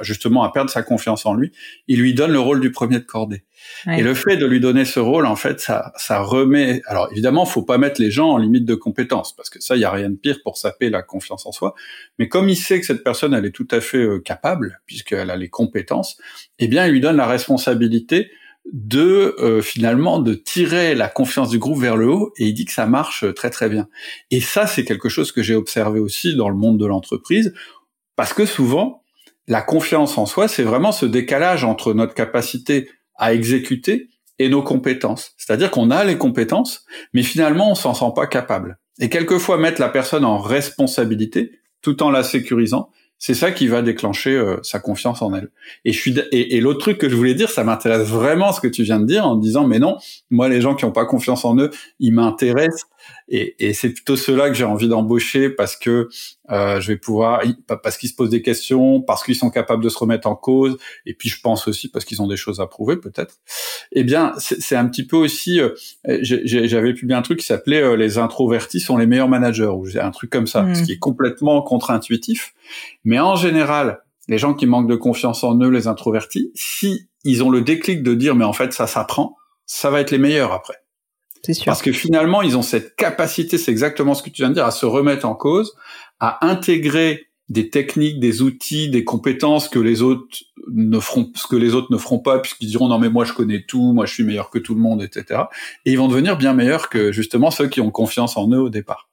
justement à perdre sa confiance en lui, il lui donne le rôle du premier de cordée. Et le fait de lui donner ce rôle, en fait, ça, ça remet. Alors évidemment, faut pas mettre les gens en limite de compétence parce que ça, il y a rien de pire pour saper la confiance en soi. Mais comme il sait que cette personne, elle est tout à fait euh, capable puisqu'elle a les compétences, eh bien, il lui donne la responsabilité de euh, finalement de tirer la confiance du groupe vers le haut et il dit que ça marche très très bien. Et ça c'est quelque chose que j'ai observé aussi dans le monde de l'entreprise parce que souvent la confiance en soi c'est vraiment ce décalage entre notre capacité à exécuter et nos compétences. C'est-à-dire qu'on a les compétences, mais finalement on s'en sent pas capable. Et quelquefois mettre la personne en responsabilité, tout en la sécurisant, c'est ça qui va déclencher euh, sa confiance en elle. Et je suis et, l'autre truc que je voulais dire, ça m'intéresse vraiment ce que tu viens de dire en disant mais non, moi les gens qui ont pas confiance en eux, ils m'intéressent et, et c'est plutôt ceux-là que j'ai envie d'embaucher parce que euh, je vais pouvoir, parce qu'ils se posent des questions, parce qu'ils sont capables de se remettre en cause, et puis je pense aussi parce qu'ils ont des choses à prouver peut-être. Eh bien, c'est un petit peu aussi, euh, j'avais publié un truc qui s'appelait euh, les introvertis sont les meilleurs managers, ou un truc comme ça, ce mmh. qui est complètement contre-intuitif. Mais en général, les gens qui manquent de confiance en eux, les introvertis, si ils ont le déclic de dire mais en fait ça s'apprend, ça va être les meilleurs après. Sûr. Parce que finalement, ils ont cette capacité, c'est exactement ce que tu viens de dire, à se remettre en cause, à intégrer des techniques, des outils, des compétences que les autres ne feront, ce que les autres ne feront pas, puisqu'ils diront non mais moi je connais tout, moi je suis meilleur que tout le monde, etc. Et ils vont devenir bien meilleurs que justement ceux qui ont confiance en eux au départ.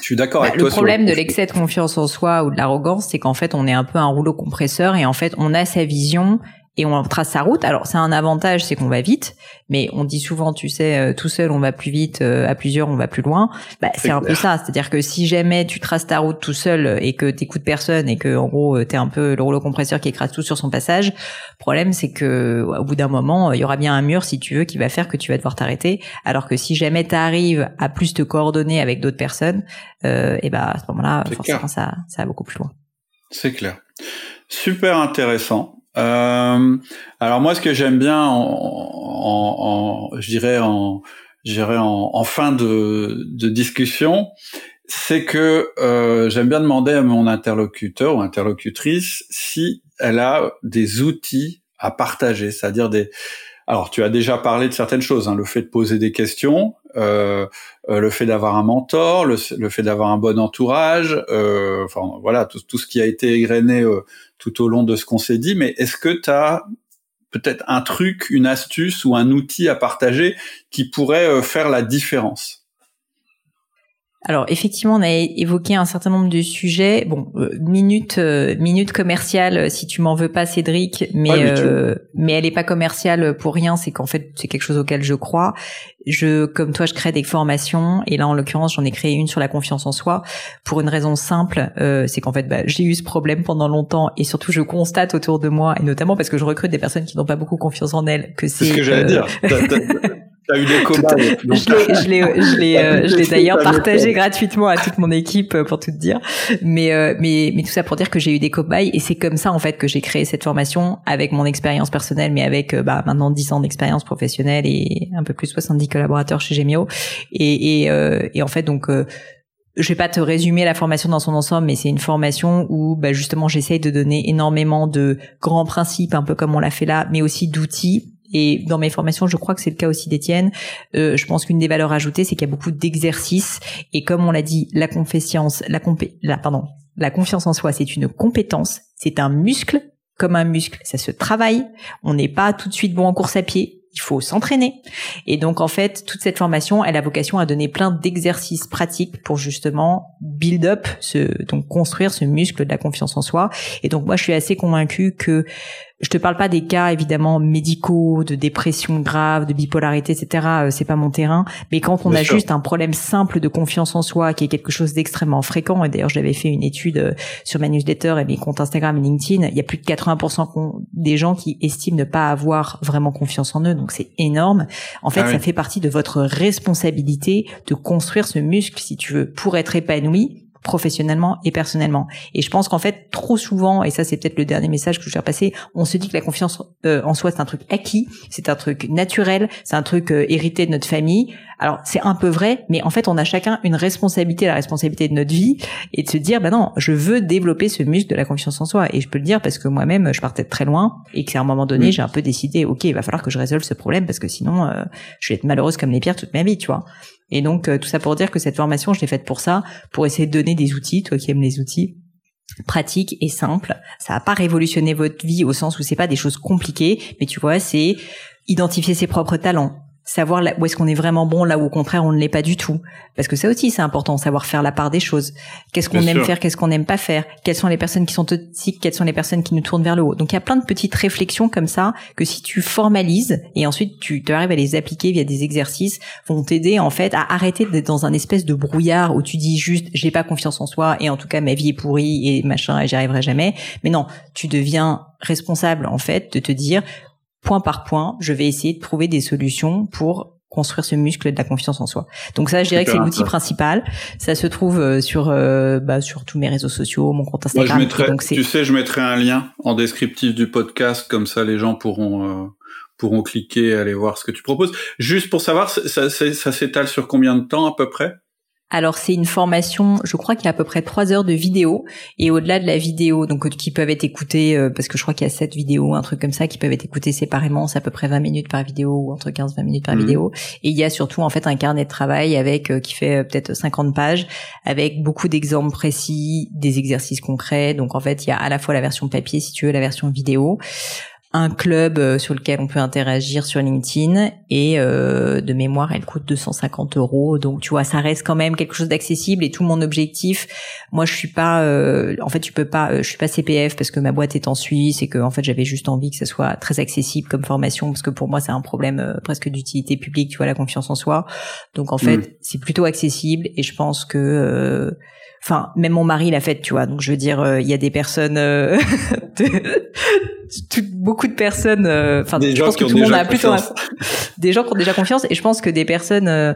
Je suis d'accord bah, avec toi. Le problème de l'excès de confiance en soi ou de l'arrogance, c'est qu'en fait on est un peu un rouleau compresseur et en fait on a sa vision et on trace sa route. Alors c'est un avantage, c'est qu'on va vite, mais on dit souvent, tu sais, euh, tout seul on va plus vite, euh, à plusieurs on va plus loin. Bah, c'est un peu ça, c'est-à-dire que si jamais tu traces ta route tout seul et que t'écoutes personne et que en gros t'es un peu le rouleau compresseur qui écrase tout sur son passage, problème c'est que au bout d'un moment il y aura bien un mur si tu veux qui va faire que tu vas devoir t'arrêter. Alors que si jamais t'arrives à plus te coordonner avec d'autres personnes, euh, et bah à ce moment-là forcément ça ça va beaucoup plus loin. C'est clair. Super intéressant. Euh, alors moi, ce que j'aime bien, en, en, en, je dirais en, en, fin de, de discussion, c'est que euh, j'aime bien demander à mon interlocuteur ou interlocutrice si elle a des outils à partager, c'est-à-dire des alors, tu as déjà parlé de certaines choses, hein, le fait de poser des questions, euh, euh le fait d'avoir un mentor, le, fait d'avoir un bon entourage, euh, enfin voilà, tout, tout, ce qui a été égrené euh, tout au long de ce qu'on s'est dit. Mais est-ce que tu as peut-être un truc, une astuce ou un outil à partager qui pourrait euh, faire la différence? Alors effectivement, on a évoqué un certain nombre de sujets. Bon, euh, minute euh, minute commerciale, euh, si tu m'en veux pas, Cédric, mais mais elle est pas commerciale pour rien. C'est qu'en fait, c'est quelque chose auquel je crois. Je, comme toi, je crée des formations et là, en l'occurrence, j'en ai créé une sur la confiance en soi pour une raison simple, c'est qu'en fait, bah, j'ai eu ce problème pendant longtemps et surtout, je constate autour de moi et notamment parce que je recrute des personnes qui n'ont pas beaucoup confiance en elles que c'est. C'est ce que j'allais dire. (laughs) T'as eu des cobayes. je l'ai, je l'ai, euh, je l'ai (laughs) d'ailleurs partagé gratuitement à toute mon équipe euh, pour tout te dire. Mais, euh, mais, mais tout ça pour dire que j'ai eu des cobayes et c'est comme ça en fait que j'ai créé cette formation avec mon expérience personnelle, mais avec bah, maintenant 10 ans d'expérience professionnelle et un peu plus 70 collaborateurs chez Gemio. Et, et, et en fait donc je vais pas te résumer la formation dans son ensemble, mais c'est une formation où bah, justement j'essaye de donner énormément de grands principes, un peu comme on l'a fait là, mais aussi d'outils et dans mes formations, je crois que c'est le cas aussi d'Étienne. Euh, je pense qu'une des valeurs ajoutées, c'est qu'il y a beaucoup d'exercices. Et comme on l'a dit, la confiance, la, compé la, pardon, la confiance en soi, c'est une compétence, c'est un muscle. Comme un muscle, ça se travaille. On n'est pas tout de suite bon en course à pied il faut s'entraîner. Et donc en fait, toute cette formation, elle a vocation à donner plein d'exercices pratiques pour justement build up, ce, donc construire ce muscle de la confiance en soi. Et donc moi, je suis assez convaincue que je te parle pas des cas évidemment médicaux, de dépression grave, de bipolarité, etc. Euh, c'est pas mon terrain. Mais quand on a juste un problème simple de confiance en soi, qui est quelque chose d'extrêmement fréquent, et d'ailleurs j'avais fait une étude euh, sur ma newsletter et mes comptes Instagram et LinkedIn, il y a plus de 80% des gens qui estiment ne pas avoir vraiment confiance en eux, donc c'est énorme. En fait, ah ça fait partie de votre responsabilité de construire ce muscle, si tu veux, pour être épanoui professionnellement et personnellement. Et je pense qu'en fait, trop souvent, et ça c'est peut-être le dernier message que je vais passer, on se dit que la confiance euh, en soi c'est un truc acquis, c'est un truc naturel, c'est un truc euh, hérité de notre famille. Alors c'est un peu vrai, mais en fait on a chacun une responsabilité, la responsabilité de notre vie, et de se dire, bah non, je veux développer ce muscle de la confiance en soi. Et je peux le dire parce que moi-même, je partais de très loin, et qu'à un moment donné, j'ai un peu décidé, ok, il va falloir que je résolve ce problème parce que sinon, euh, je vais être malheureuse comme les pierres toute ma vie, tu vois. Et donc euh, tout ça pour dire que cette formation, je l'ai faite pour ça, pour essayer de donner des outils, toi qui aimes les outils pratiques et simples. Ça va pas révolutionner votre vie au sens où c'est pas des choses compliquées, mais tu vois, c'est identifier ses propres talents, savoir où est-ce qu'on est vraiment bon, là où au contraire on ne l'est pas du tout. Parce que ça aussi c'est important, savoir faire la part des choses. Qu'est-ce qu'on aime faire, qu'est-ce qu'on n'aime pas faire, quelles sont les personnes qui sont toxiques, quelles sont les personnes qui nous tournent vers le haut. Donc il y a plein de petites réflexions comme ça que si tu formalises et ensuite tu, tu arrives à les appliquer via des exercices, vont t'aider en fait à arrêter d'être dans un espèce de brouillard où tu dis juste j'ai pas confiance en soi et en tout cas ma vie est pourrie et machin et j'y arriverai jamais. Mais non, tu deviens responsable en fait de te dire point par point, je vais essayer de trouver des solutions pour construire ce muscle de la confiance en soi. Donc ça, je dirais que c'est l'outil principal. Ça se trouve euh, sur euh, bah, sur tous mes réseaux sociaux, mon compte Instagram. Moi, je mettrai, tu sais, je mettrai un lien en descriptif du podcast, comme ça les gens pourront euh, pourront cliquer et aller voir ce que tu proposes. Juste pour savoir, ça, ça s'étale sur combien de temps à peu près? Alors c'est une formation, je crois qu'il y a à peu près trois heures de vidéo et au-delà de la vidéo, donc qui peuvent être écoutées, euh, parce que je crois qu'il y a sept vidéos, un truc comme ça, qui peuvent être écoutées séparément, c'est à peu près 20 minutes par vidéo ou entre 15 et 20 minutes par mhm. vidéo. Et il y a surtout en fait un carnet de travail avec euh, qui fait euh, peut-être 50 pages, avec beaucoup d'exemples précis, des exercices concrets. Donc en fait il y a à la fois la version papier si tu veux, la version vidéo un club euh, sur lequel on peut interagir sur LinkedIn et euh, de mémoire elle coûte 250 euros donc tu vois ça reste quand même quelque chose d'accessible et tout mon objectif moi je suis pas euh, en fait tu peux pas je suis pas CPF parce que ma boîte est en Suisse et que en fait j'avais juste envie que ça soit très accessible comme formation parce que pour moi c'est un problème presque d'utilité publique tu vois la confiance en soi donc en fait mm. c'est plutôt accessible et je pense que enfin même mon mari l'a fait tu vois donc je veux dire il y a des personnes (laughs) beaucoup de personnes, euh, enfin, je pense que tout le monde a plutôt (laughs) des gens qui ont déjà confiance, et je pense que des personnes, euh,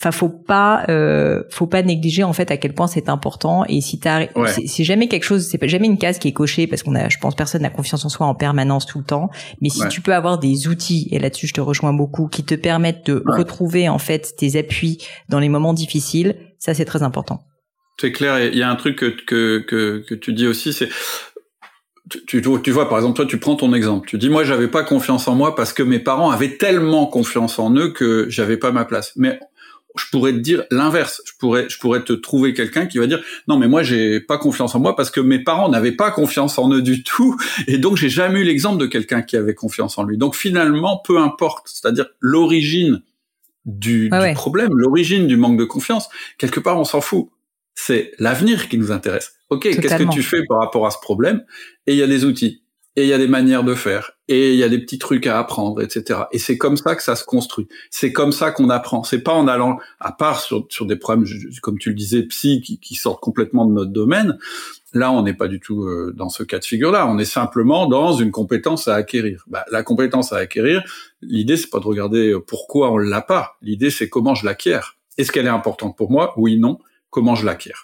enfin, faut pas, euh, faut pas négliger en fait à quel point c'est important. Et si t'as, c'est jamais quelque chose, c'est jamais une case qui est cochée parce qu'on a, je pense, personne n'a confiance en soi en permanence tout le temps. Mais si tu peux avoir des outils, et là-dessus je te rejoins beaucoup, qui te permettent de retrouver en fait tes appuis dans les moments difficiles, ça c'est très important. C'est clair. Il y a un truc que, que, que, que tu dis aussi, c'est tu, tu, vois, par exemple, toi, tu prends ton exemple. Tu dis, moi, j'avais pas confiance en moi parce que mes parents avaient tellement confiance en eux que j'avais pas ma place. Mais je pourrais te dire l'inverse. Je pourrais, je pourrais te trouver quelqu'un qui va dire, non, mais moi, j'ai pas confiance en moi parce que mes parents n'avaient pas confiance en eux du tout. Et donc, j'ai jamais eu l'exemple de quelqu'un qui avait confiance en lui. Donc, finalement, peu importe. C'est-à-dire l'origine du, du problème, l'origine du manque de confiance. Quelque part, on s'en fout. C'est l'avenir qui nous intéresse. Ok, qu'est-ce que tu fais par rapport à ce problème? Et il y a des outils, et il y a des manières de faire, et il y a des petits trucs à apprendre, etc. Et c'est comme ça que ça se construit. C'est comme ça qu'on apprend. C'est pas en allant, à part sur, sur des problèmes, comme tu le disais, psy, qui, qui sortent complètement de notre domaine. Là, on n'est pas du tout euh, dans ce cas de figure-là. On est simplement dans une compétence à acquérir. Bah, la compétence à acquérir, l'idée c'est pas de regarder euh, pourquoi on l'a pas. L'idée c'est comment je l'acquiers. Est-ce qu'elle est importante pour moi? Oui, non. Comment je l'acquiers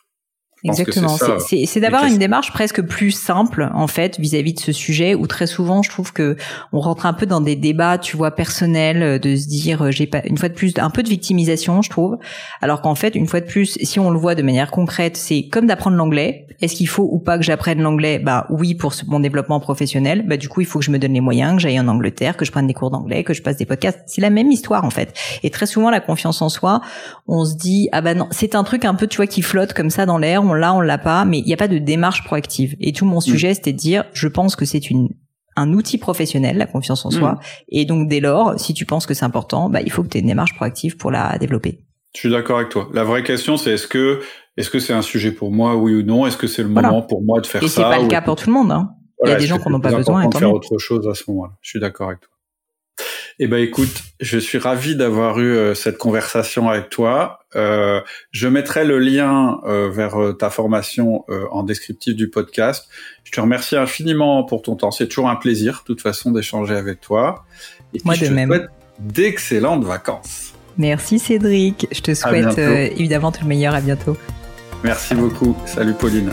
Exactement. C'est d'avoir une démarche presque plus simple en fait vis-à-vis de ce sujet où très souvent je trouve que on rentre un peu dans des débats, tu vois, personnels, euh, de se dire euh, j'ai pas une fois de plus un peu de victimisation, je trouve. Alors qu'en fait, une fois de plus, si on le voit de manière concrète, c'est comme d'apprendre l'anglais. Est-ce qu'il faut ou pas que j'apprenne l'anglais? Bah oui pour mon développement professionnel. Bah du coup, il faut que je me donne les moyens, que j'aille en Angleterre, que je prenne des cours d'anglais, que je passe des podcasts. C'est la même histoire en fait. Et très souvent, la confiance en soi, on se dit ah bah non, c'est un truc un peu tu vois qui flotte comme ça dans l'air là, on l'a pas, mais il n'y a pas de démarche proactive. Et tout mon mm. sujet, c'était de dire, je pense que c'est une un outil professionnel, la confiance en soi. Mm. Et donc, dès lors, si tu penses que c'est important, bah, il faut que tu aies une démarche proactive pour la développer. Je suis d'accord avec toi. La vraie question, c'est est-ce que est-ce que c'est un sujet pour moi, oui ou non? Est-ce que c'est le moment pour moi de faire ça Et c'est pas le cas pour tout le monde. Hein. il y a des gens qui n'ont pas besoin. de faire autre chose à ce moment-là? Je suis d'accord avec toi. Eh ben écoute, je suis ravi d'avoir eu euh, cette conversation avec toi. Euh, je mettrai le lien euh, vers ta formation en descriptif du podcast. Je te remercie infiniment pour ton temps. C'est toujours un plaisir, de toute façon, d'échanger avec toi. Et Moi je de te même. souhaite d'excellentes vacances. Merci Cédric. Je te souhaite évidemment tout le meilleur. À bientôt. Merci beaucoup. Salut Pauline.